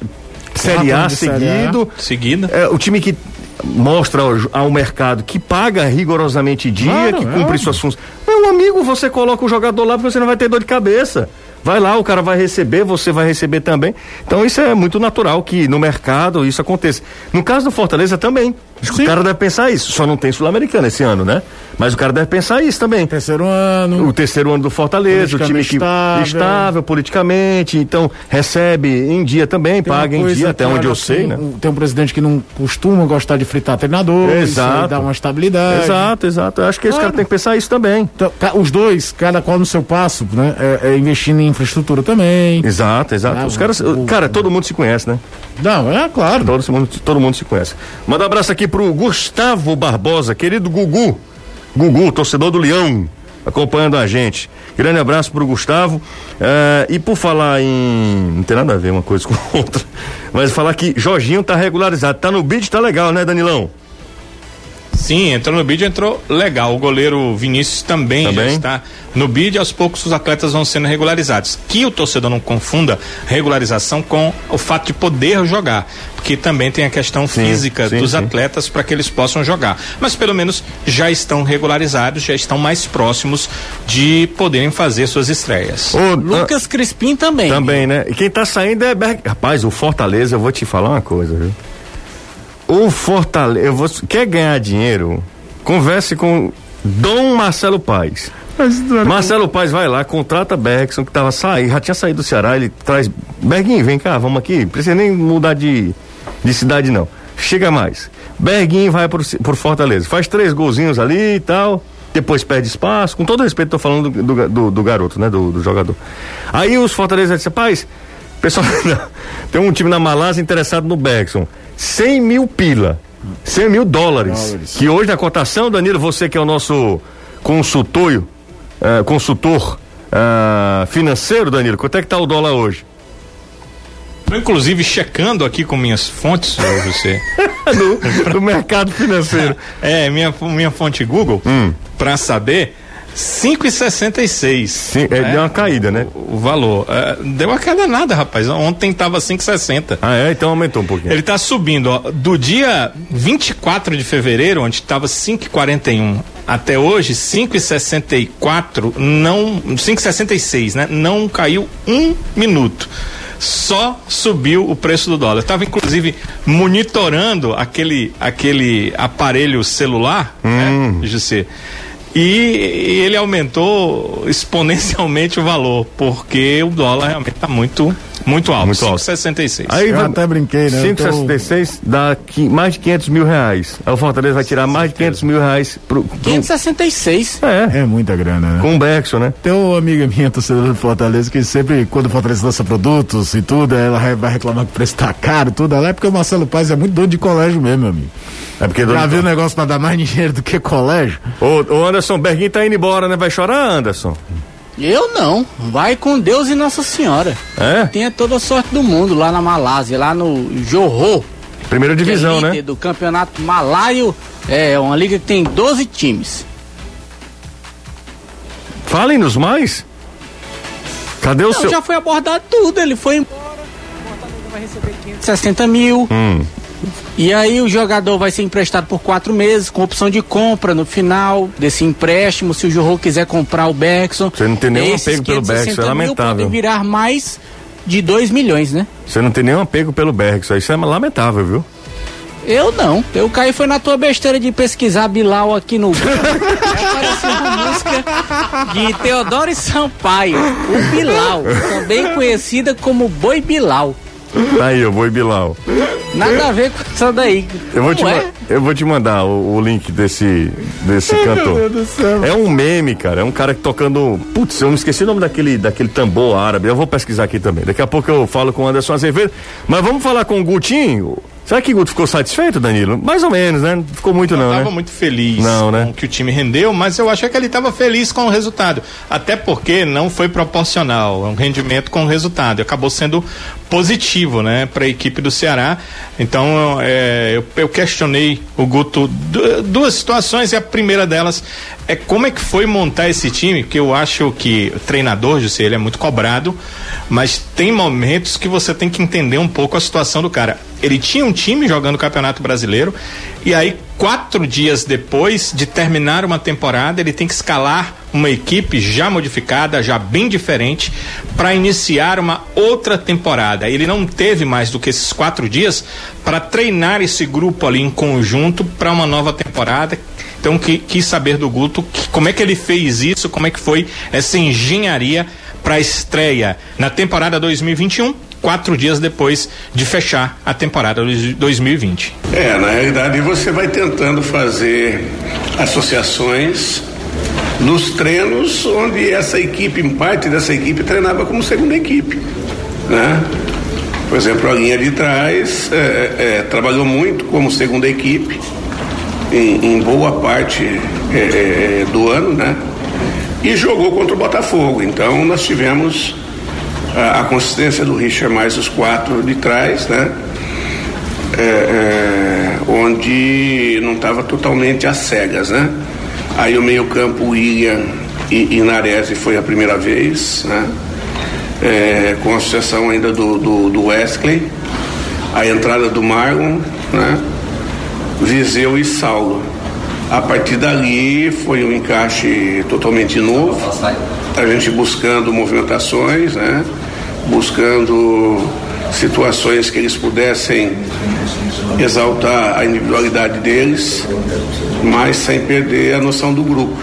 Série A seguido. Seguida. É, o time que mostra ao, ao, mercado que paga rigorosamente dia, claro, que cumpre é. suas funções. Meu amigo, você coloca o jogador lá porque você não vai ter dor de cabeça. Vai lá, o cara vai receber, você vai receber também. Então isso é muito natural que no mercado isso aconteça. No caso do Fortaleza também. Sim. O cara deve pensar isso. Só não tem Sul-Americana esse ano, né? Mas o cara deve pensar isso também. Terceiro ano. O terceiro ano do Fortaleza, o time que estável. estável politicamente, então recebe em dia também, tem paga em dia, até onde eu sei, né? Tem um presidente que não costuma gostar de fritar treinador, exato. dá uma estabilidade. Exato, exato. Eu acho que claro. esse cara tem que pensar isso também. Então, os dois, cada qual no seu passo, né? É, é investindo em infraestrutura também. Exato, exato. Né? Os caras, o, cara, todo mundo se conhece, né? Não, é claro. Todo mundo, todo mundo se conhece. Manda um abraço aqui pro Gustavo Barbosa, querido Gugu. Gugu, torcedor do Leão, acompanhando a gente. Grande abraço pro Gustavo. Uh, e por falar em. Não tem nada a ver uma coisa com outra. <laughs> Mas falar que Jorginho tá regularizado. Tá no bid, tá legal, né, Danilão? Sim, entrou no bid, entrou legal. O goleiro Vinícius também, também, já está no bid. Aos poucos os atletas vão sendo regularizados. Que o torcedor não confunda regularização com o fato de poder jogar, porque também tem a questão sim, física sim, dos sim. atletas para que eles possam jogar. Mas pelo menos já estão regularizados, já estão mais próximos de poderem fazer suas estreias. O Lucas Crispim também. Também, né? E quem está saindo é Berg... Rapaz, o Fortaleza, eu vou te falar uma coisa, viu? O Fortaleza, vou, quer ganhar dinheiro? Converse com Dom Marcelo Paes. Marcelo Paes vai lá, contrata Bergson, que tava saindo, já tinha saído do Ceará, ele traz. Berguinho, vem cá, vamos aqui. Precisa nem mudar de, de cidade, não. Chega mais. Berguinho vai por, por Fortaleza. Faz três golzinhos ali e tal. Depois perde espaço. Com todo respeito, tô falando do, do, do, do garoto, né? Do, do, jogador. Aí os Fortaleza disseram, Paz, pessoal, <laughs> tem um time na Malásia interessado no Bergson. 100 mil pila. 100 mil dólares, dólares. Que hoje na cotação, Danilo, você que é o nosso consultor, uh, consultor uh, financeiro, Danilo, quanto é que tá o dólar hoje? Tô, inclusive, checando aqui com minhas fontes, você. <laughs> do, do mercado financeiro. <laughs> é, minha, minha fonte Google, hum. para saber 5,66. Sim, é, né? deu uma caída, né? O, o valor. É, deu uma queda nada, rapaz. Ontem tava 5,60. Ah, é? Então aumentou um pouquinho. Ele tá subindo, ó, do dia 24 de fevereiro, onde tava 5,41 até hoje, 5,64, não. 5,66, né? Não caiu um minuto só subiu o preço do dólar. Estava inclusive monitorando aquele aquele aparelho celular, né, hum. né, José? E ele aumentou exponencialmente o valor, porque o dólar realmente está muito Muito alto. Muito alto. 5,66. Aí Eu até brinquei, né? Eu tô- 5,66 dá qui- mais de 500 mil reais. Aí o Fortaleza vai tirar mais de 500 mil reais pro. pro 566. é, É muita grana, né? com o Bergson, né? Tem uma amiga minha, torcedora do Fortaleza, que sempre, quando o Fortaleza lança produtos e tudo, ela vai- reclamar que o preço tá caro e tudo. Ela é porque o Marcelo Paz é muito dono de colégio mesmo, meu amigo. É porque Já viu o negócio pra dar mais <laughs> dinheiro do que colégio? Ô, ô Anderson, Berguinho tá indo embora, né? Vai chorar, Anderson? Eu não. Vai com Deus e Nossa Senhora. É? Tenha toda a sorte do mundo lá na Malásia, lá no Johor. Primeira é divisão, líder né? do campeonato malaio. É uma liga que tem 12 times. Falem-nos mais. Cadê o Não, seu. já foi abordado tudo. Ele foi embora. O vai receber 560 mil. Hum. E aí o jogador vai ser emprestado por quatro meses, com opção de compra no final desse empréstimo, se o Johor quiser comprar o Bergson. Você não tem nenhum apego pelo 560 Bergson, é lamentável. podem virar mais de 2 milhões, né? Você não tem nenhum apego pelo Bergson. Isso é lamentável, viu? Eu não. Eu caí foi na tua besteira de pesquisar Bilal aqui no Google. <laughs> Apareceu uma música de Teodoro Sampaio, o Bilal, também conhecida como Boi Bilal. Tá aí, eu vou Bilal. Nada a ver com isso daí. Eu vou, te, Não é? eu vou te mandar o, o link desse, desse cantor. É um meme, cara. É um cara que tocando. Putz, eu me esqueci o nome daquele, daquele tambor árabe. Eu vou pesquisar aqui também. Daqui a pouco eu falo com o Anderson Azevedo. Mas vamos falar com o Gutinho. Será que o Guto ficou satisfeito, Danilo? Mais ou menos, né? Ficou muito, não, Não né? estava muito feliz Não, né? com o que o time rendeu, mas eu achei que ele estava feliz com o resultado. Até porque não foi proporcional, é um rendimento com o resultado. Acabou sendo positivo, né, para a equipe do Ceará. Então, é, eu, eu questionei o Guto du- duas situações e a primeira delas é como é que foi montar esse time, porque eu acho que o treinador, José, ele é muito cobrado, mas tem momentos que você tem que entender um pouco a situação do cara. Ele tinha um time jogando o Campeonato Brasileiro e aí quatro dias depois de terminar uma temporada ele tem que escalar uma equipe já modificada, já bem diferente, para iniciar uma outra temporada. Ele não teve mais do que esses quatro dias para treinar esse grupo ali em conjunto para uma nova temporada. Então que, quis saber do Guto que- como é que ele fez isso, como é que foi essa engenharia para a estreia na temporada 2021, quatro dias depois de fechar a temporada de 2020. É, na realidade você vai tentando fazer associações nos treinos onde essa equipe, parte dessa equipe, treinava como segunda equipe. Né? Por exemplo, a linha de trás é, é, trabalhou muito como segunda equipe em, em boa parte é, é, do ano, né? E jogou contra o Botafogo. Então nós tivemos a, a consistência do Richard mais os quatro de trás, né? é, é, onde não estava totalmente às cegas, né? Aí o meio-campo, William e, e Narese foi a primeira vez, né? É, com a associação ainda do, do, do Wesley, a entrada do Marlon, né? Viseu e Saulo. A partir dali foi um encaixe totalmente novo. A gente buscando movimentações, né? buscando situações que eles pudessem exaltar a individualidade deles, mas sem perder a noção do grupo.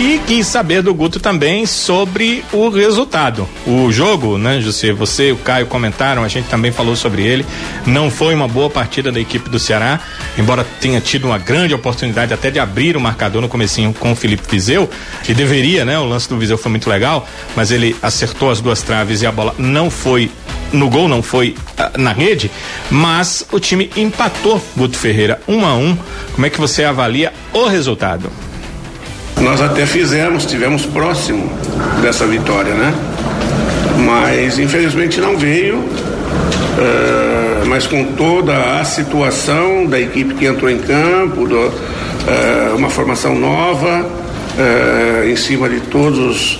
E quis saber do Guto também sobre o resultado. O jogo, né, José? Você e o Caio comentaram, a gente também falou sobre ele. Não foi uma boa partida da equipe do Ceará, embora tenha tido uma grande oportunidade até de abrir o marcador no comecinho com o Felipe Viseu, e deveria, né? O lance do Viseu foi muito legal, mas ele acertou as duas traves e a bola não foi no gol, não foi ah, na rede, mas o time empatou Guto Ferreira um a um. Como é que você avalia o resultado? Nós até fizemos, tivemos próximo dessa vitória, né? Mas infelizmente não veio. eh, mas com toda a situação da equipe que entrou em campo, do, eh, uma formação nova, eh, em cima de todos,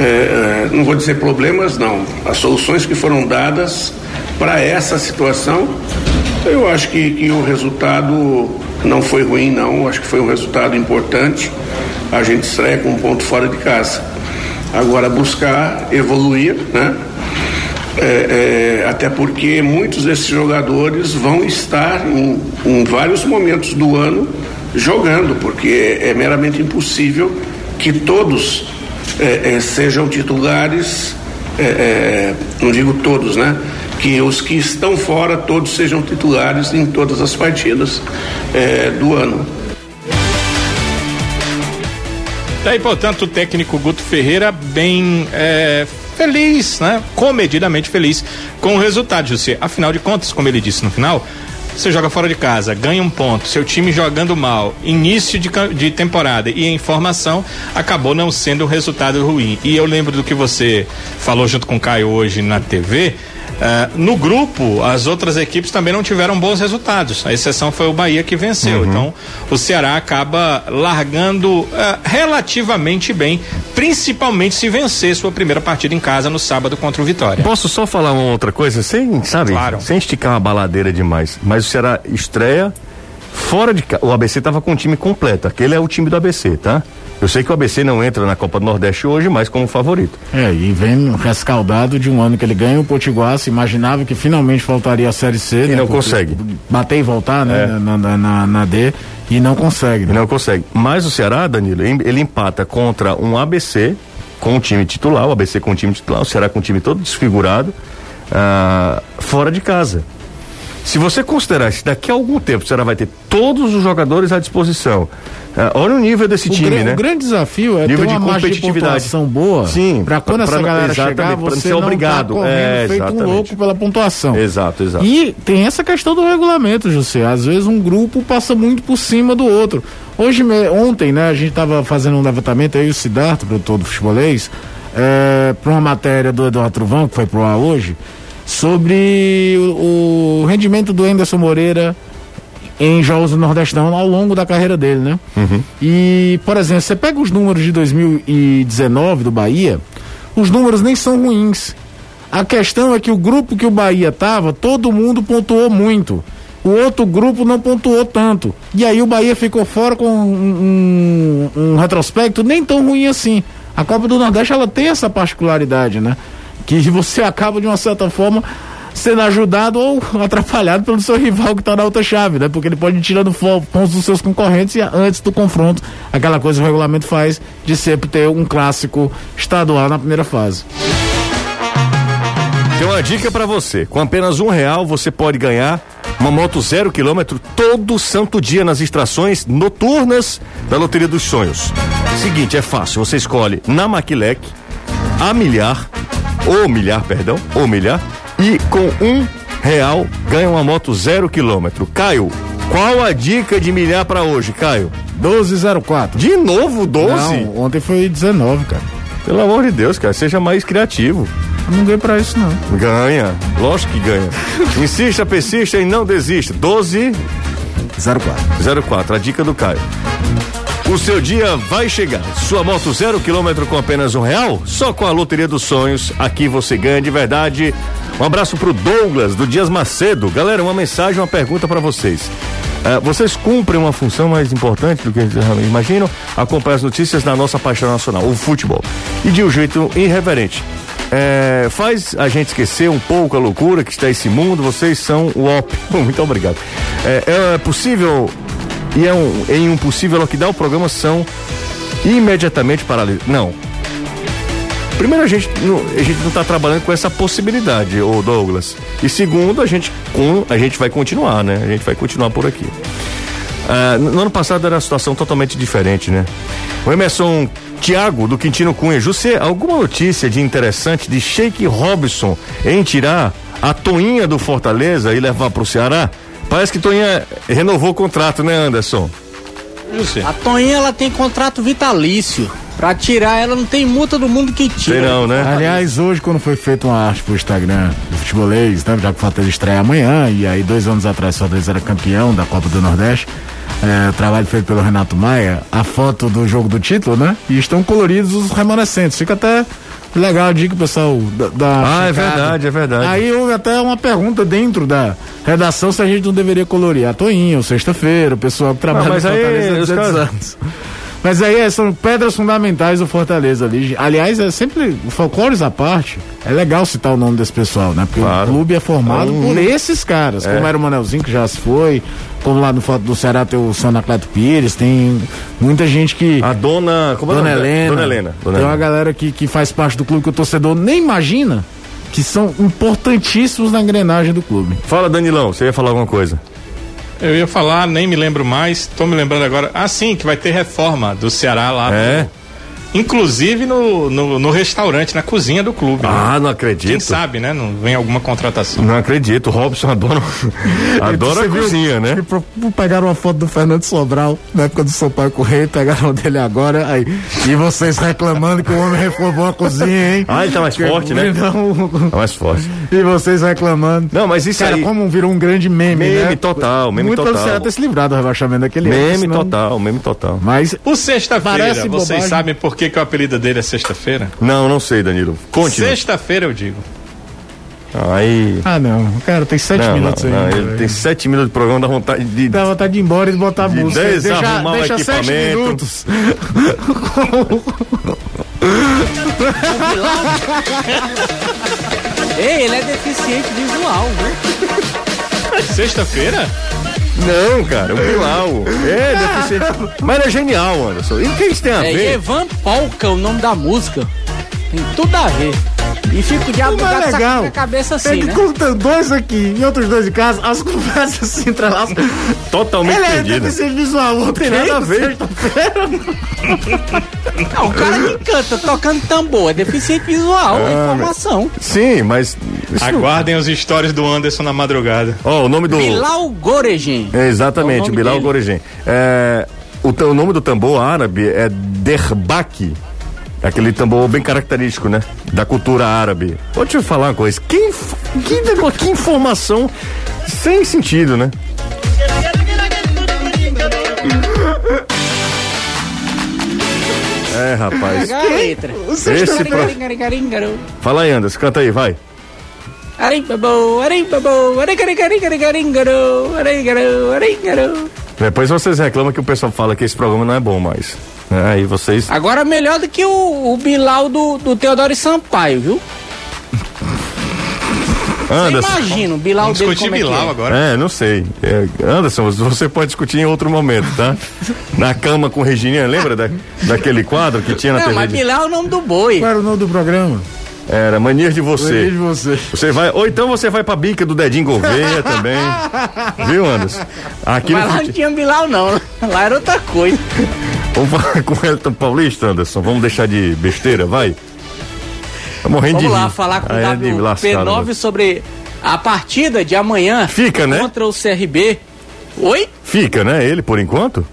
eh, eh, não vou dizer problemas, não, as soluções que foram dadas para essa situação, eu acho que, que o resultado não foi ruim, não. Acho que foi um resultado importante. A gente estreia com um ponto fora de casa. Agora, buscar evoluir, né? É, é, até porque muitos desses jogadores vão estar em, em vários momentos do ano jogando, porque é meramente impossível que todos é, é, sejam titulares é, é, não digo todos, né? Que os que estão fora todos sejam titulares em todas as partidas é, do ano. Daí, portanto, o técnico Guto Ferreira bem é, feliz, né? Comedidamente feliz com o resultado, José. Afinal de contas, como ele disse no final, você joga fora de casa, ganha um ponto, seu time jogando mal, início de, de temporada e em formação, acabou não sendo um resultado ruim. E eu lembro do que você falou junto com o Caio hoje na TV. Uh, no grupo, as outras equipes também não tiveram bons resultados. A exceção foi o Bahia que venceu. Uhum. Então, o Ceará acaba largando uh, relativamente bem, principalmente se vencer sua primeira partida em casa no sábado contra o Vitória. Posso só falar uma outra coisa? Sem, sabe? Claro. Sem esticar uma baladeira demais. Mas o Ceará estreia fora de casa. O ABC estava com o time completo. Aquele é o time do ABC, tá? Eu sei que o ABC não entra na Copa do Nordeste hoje, mas como favorito. É, e vem rescaldado de um ano que ele ganha o Potiguar, se imaginava que finalmente faltaria a Série C. E né, não consegue. Bater e voltar, né, é. na, na, na, D, e não consegue. Né? E não consegue. Mas o Ceará, Danilo, ele empata contra um ABC com o time titular, o ABC com o time titular, o Ceará com o time todo desfigurado, uh, fora de casa. Se você considerar que daqui a algum tempo Ceará vai ter todos os jogadores à disposição, uh, olha o nível desse o time, né? O grande desafio é nível ter uma de competitividade de boa. Sim. Para quando pra, essa galera chegar, você não tá obrigado. Tá é, feito exatamente. um louco pela pontuação. Exato, exato. E tem essa questão do regulamento, José. Às vezes um grupo passa muito por cima do outro. Hoje, ontem, né, a gente estava fazendo um levantamento aí, o Siddhartha, produtor do futebolês, é, para uma matéria do Eduardo Truvão, que foi pro ar hoje, sobre o, o rendimento do Anderson Moreira em jogos do Nordestão ao longo da carreira dele, né? Uhum. E, por exemplo, você pega os números de 2019 do Bahia, os números nem são ruins. A questão é que o grupo que o Bahia tava, todo mundo pontuou muito. O outro grupo não pontuou tanto. E aí o Bahia ficou fora com um, um, um retrospecto nem tão ruim assim. A Copa do Nordeste ela tem essa particularidade, né? Que você acaba de uma certa forma sendo ajudado ou <laughs> atrapalhado pelo seu rival que está na outra chave, né? Porque ele pode ir tirando pontos dos seus concorrentes e antes do confronto, aquela coisa que o regulamento faz de sempre ter um clássico estadual na primeira fase. Tem uma dica para você: com apenas um real você pode ganhar uma moto zero quilômetro todo santo dia nas extrações noturnas da Loteria dos Sonhos. Seguinte, é fácil, você escolhe na Maquilec, a milhar ou milhar, perdão, ou milhar, e com um real ganha uma moto zero quilômetro. Caio, qual a dica de milhar para hoje, Caio? 1204. De novo 12? Não, ontem foi 19, cara. Pelo amor de Deus, cara, seja mais criativo. Eu não ganho pra isso, não. Ganha, lógico que ganha. Insista, persista e não desista. 12 04. 04, a dica do Caio. O seu dia vai chegar. Sua moto zero quilômetro com apenas um real? Só com a Loteria dos Sonhos. Aqui você ganha de verdade. Um abraço pro Douglas, do Dias Macedo. Galera, uma mensagem, uma pergunta para vocês. Uh, vocês cumprem uma função mais importante do que imaginam? Acompanhe as notícias da nossa paixão nacional, o futebol. E de um jeito irreverente. É, faz a gente esquecer um pouco a loucura que está esse mundo. Vocês são o op. <laughs> Muito obrigado. É, é possível e é um, em um possível lockdown, o programa são imediatamente paralisados. Não. Primeiro, a gente não, a gente não está trabalhando com essa possibilidade, ô Douglas. E segundo, a gente, com, a gente vai continuar, né? A gente vai continuar por aqui. Ah, no ano passado era uma situação totalmente diferente, né? O Emerson Tiago, do Quintino Cunha. José, alguma notícia de interessante de Sheik Robson em tirar a toinha do Fortaleza e levar para o Ceará? Parece que Toinha renovou o contrato, né, Anderson? A Toinha ela tem contrato vitalício. Pra tirar ela não tem multa do mundo que tira. Sei não, né? Aliás, hoje quando foi feita uma arte pro Instagram do futebolês, né? Já que o Fortaleza estreia amanhã, e aí dois anos atrás o Fortaleza era campeão da Copa do Nordeste, é, trabalho feito pelo Renato Maia, a foto do jogo do título, né? E estão coloridos os remanescentes. Fica até Legal, dica pessoal da, da Ah, é verdade, é verdade. Aí houve até uma pergunta dentro da redação se a gente não deveria colorir a Toinha, sexta-feira, o pessoal que trabalha não, mas aí, os caras... Mas aí é, são pedras fundamentais do Fortaleza ali. Aliás, é sempre, folclores à parte, é legal citar o nome desse pessoal, né? Porque claro. o clube é formado por esses caras, é. como era o Manelzinho, que já se foi, como lá no foto do Ceará tem o Sonacleto Pires, tem muita gente que. A dona. Como é dona, é Helena, dona Helena. Dona tem uma galera que, que faz parte do clube que o torcedor nem imagina que são importantíssimos na engrenagem do clube. Fala, Danilão, você ia falar alguma coisa? Eu ia falar, nem me lembro mais, tô me lembrando agora. Ah, sim, que vai ter reforma do Ceará lá. É. Inclusive no, no, no, restaurante, na cozinha do clube. Né? Ah, né? não acredito. Quem sabe, né? Não vem alguma contratação. Não acredito. O Robson adora, <laughs> adora a cozinha, né? Pegaram uma foto do Fernando Sobral na época do São Paulo Correio, pegaram <laughs> dele agora. Aí, e vocês reclamando que o homem reformou a cozinha, hein? Ah, ele tá mais que, forte, né? Não... Tá mais forte. E vocês reclamando. Não, mas isso Cara, aí... como virou um grande meme, meme né? total, meme Muito total. Muito pelo ter se livrado do rebaixamento daquele Meme ano, senão... total, meme total. Mas... O sexta-feira, vocês bobagem. sabem por que, que o apelido dele é sexta-feira? Não, não sei, Danilo. Conte. Sexta-feira eu digo. Aí. Ah, não. Cara, tem sete não, minutos não, aí. Não, ele tem sete minutos de programa, dá vontade de. Dá vontade de ir embora e de botar a de música. Desarrumar deixa, deixa sete minutos. <laughs> Ei, ele é deficiente visual, viu? Sexta-feira? Não, cara, o Bilal. É, <laughs> deficiente. Mas é genial, Anderson. E o que isso tem a é ver? É Evan Polka, o nome da música. Tem tudo a ver. E fico de abogado é legal. a cabeça assim, é né? Conta dois aqui e outros dois em casa, as <laughs> conversas se entrelaçam. Totalmente Ele perdido. é deficiente visual, não tem nada a ver. <laughs> Não, o cara que canta tocando tambor é deficiente visual, é ah, é informação. Sim, mas. Aguardem os stories do Anderson na madrugada. Ó, oh, o nome do. Bilal Goregen. É, exatamente, é o Bilal Goregen. É, o, o nome do tambor árabe é Derbaki. Aquele tambor bem característico, né? Da cultura árabe. Vou te falar uma coisa. Que, que, que informação sem sentido, né? É, rapaz. Esse pro... Fala aí, Anderson, canta aí, vai. Depois vocês reclamam que o pessoal fala que esse programa não é bom mais. É, aí vocês. Agora melhor do que o, o Bilal do, do Teodoro Sampaio, viu? Anderson. Você imagina o Bilal Vamos dele discutir como é Bilal é? agora. É, não sei. É, Anderson, você pode discutir em outro momento, tá? Na cama com Regininha, lembra da, daquele quadro que tinha na não, TV? Mas Bilal é o nome do boi. Qual era o nome do programa? Era Manias de Você. Manias de Você. Você vai, ou então você vai pra bica do Dedinho Gouveia também. Viu, Anderson? Aqui Mas lá não tinha Bilal, não. Lá era outra coisa. Vamos falar <laughs> com o Elton Paulista, Anderson. Vamos deixar de besteira, vai. Tá morrendo Vamos de lá rir. falar com o WP9 sobre a partida de amanhã Fica, né? contra o CRB. Oi? Fica, né? Ele por enquanto?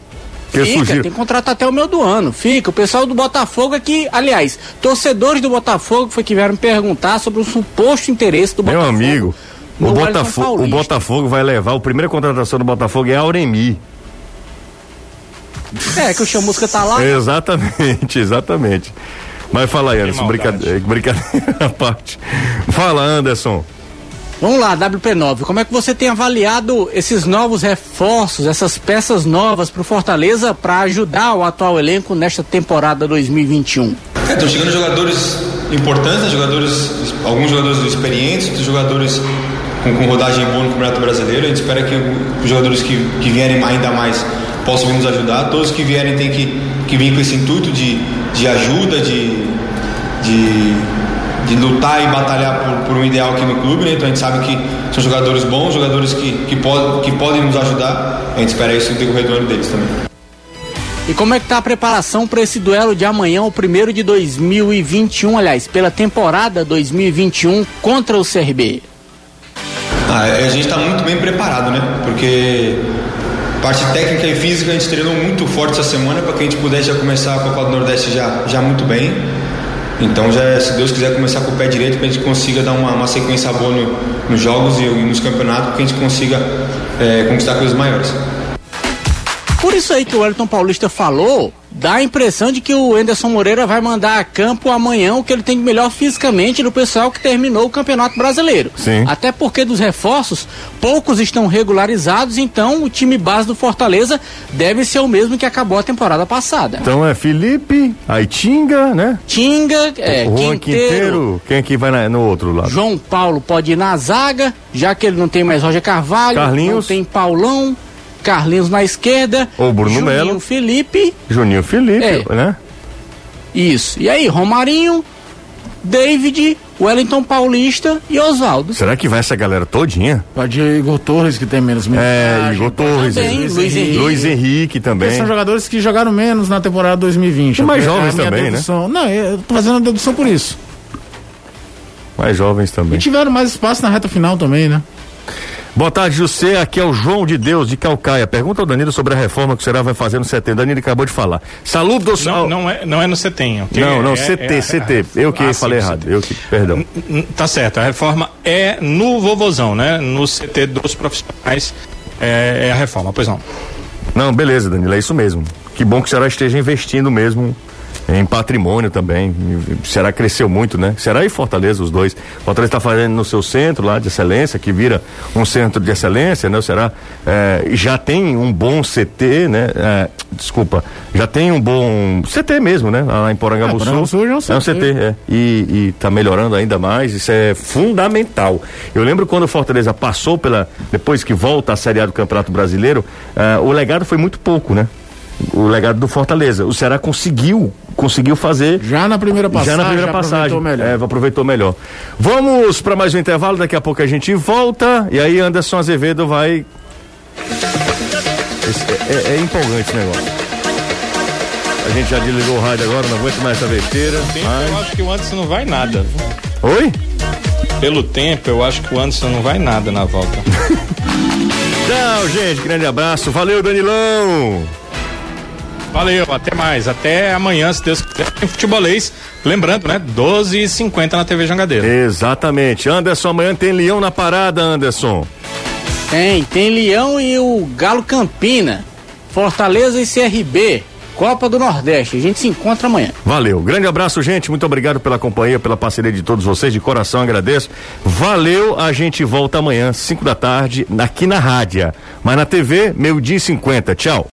Fica, tem que contratar até o meio do ano. Fica. O pessoal do Botafogo aqui, aliás, torcedores do Botafogo foi que vieram me perguntar sobre o suposto interesse do Meu Botafogo. Meu amigo, o Botafogo, o Botafogo vai levar, a primeira contratação do Botafogo é a Auremi. É, que o Chamusca tá lá. exatamente, <laughs> exatamente. Mas fala aí, Anderson, brincadeira, brincadeira <laughs> à parte. Fala, Anderson. Vamos lá, WP9, como é que você tem avaliado esses novos reforços, essas peças novas para o Fortaleza para ajudar o atual elenco nesta temporada 2021? É, estão chegando jogadores importantes, né? jogadores, alguns jogadores experientes, outros jogadores com, com rodagem boa no Campeonato Brasileiro. A gente espera que os jogadores que, que vierem ainda mais possam nos ajudar. Todos que vierem têm que, que vir com esse intuito de, de ajuda, de, de, de lutar e batalhar por, por um ideal aqui no clube. Né? Então a gente sabe que são jogadores bons, jogadores que, que, pod, que podem nos ajudar. A gente espera isso no decorrer do ano deles também. E como é que tá a preparação para esse duelo de amanhã, o primeiro de 2021, aliás, pela temporada 2021 contra o CRB? Ah, a gente está muito bem preparado, né? Porque Parte técnica e física a gente treinou muito forte essa semana para que a gente pudesse já começar a Copa do Nordeste já, já muito bem. Então, já, se Deus quiser começar com o pé direito, para a gente consiga dar uma, uma sequência boa no, nos jogos e, e, nos campeonatos, para que a gente consiga é, conquistar coisas maiores. Por isso aí que o Wellington Paulista falou dá a impressão de que o Anderson Moreira vai mandar a campo amanhã o que ele tem de melhor fisicamente do pessoal que terminou o Campeonato Brasileiro. Sim. Até porque dos reforços, poucos estão regularizados, então o time base do Fortaleza deve ser o mesmo que acabou a temporada passada. Então é Felipe, aí Tinga, né? Tinga, é, o Juan Quinteiro, Quinteiro. Quem é que vai na, no outro lado? João Paulo pode ir na zaga, já que ele não tem mais Roger Carvalho, Carlinhos. não tem Paulão. Carlinhos na esquerda. O Bruno Melo. Juninho Felipe. Juninho Felipe, É. né? Isso. E aí, Romarinho, David, Wellington Paulista e Oswaldo. Será que vai essa galera todinha? Pode ir Igor Torres, que tem menos É, minutagem. Igor Torres, Também, Luiz, Luiz Henrique. Luiz Henrique também. Porque são jogadores que jogaram menos na temporada 2020. E mais jovens também, né? dedução. Não, eu tô fazendo a dedução por isso. Mais jovens também. E tiveram mais espaço na reta final também, né? Boa tarde, José. Aqui é o João de Deus, de Calcaia. Pergunta ao Danilo sobre a reforma que o Será vai fazer no CT. Danilo acabou de falar. Saludos Não, ao... não, é, não é no CETEM. ok? Não, não, É- CT, é CT. Eu que Ah, falei sim, errado. CT. Eu que, perdão. Tá certo, a reforma é no Vovozão, né? No CT dos profissionais é, é a reforma, pois não. Não, beleza, Danilo, é isso mesmo. Que bom que o Ceará esteja investindo mesmo em patrimônio também. O Ceará cresceu muito, né? Ceará e Fortaleza, os dois. Fortaleza está fazendo no seu centro lá de excelência, que vira um centro de excelência, né? O Ceará eh, já tem um bom CT, né? Eh, desculpa, já tem um bom CT mesmo, né? Lá em Porangabuçu. É, Porangabuçu já é um É um CT. CT, é. E, está melhorando ainda mais, isso é fundamental. Eu lembro quando o Fortaleza passou pela. Depois que volta à Série A do Campeonato Brasileiro, eh, o legado foi muito pouco, né? O legado do Fortaleza. O Ceará conseguiu, conseguiu fazer. Já na primeira passagem. já na primeira passagem. aproveitou melhor. É, aproveitou melhor. Vamos para mais um intervalo, daqui a pouco a gente volta. E aí Anderson Azevedo vai. Esse- é, é- é empolgante esse negócio. A gente já desligou o rádio agora, não aguento mais essa besteira. Tempo, mas- eu acho que o Anderson não vai nada. Oi? Pelo tempo, eu acho que o Anderson não vai nada na volta. <laughs> Tchau, gente. Grande abraço. Valeu, Danilão. Valeu, até mais. Até amanhã, se Deus quiser, tem futebolês. Lembrando, né? 12h50 na TV Jangadeira. Exatamente. Anderson, amanhã tem Leão na parada, Anderson. Tem, tem Leão e o Galo Campina. Fortaleza e CRB. Copa do Nordeste. A gente se encontra amanhã. Valeu. Grande abraço, gente. Muito obrigado pela companhia, pela parceria de todos vocês. De coração agradeço. Valeu. A gente volta amanhã, 5 da tarde, aqui na rádio. Mas na TV, meio-dia e 50. Tchau.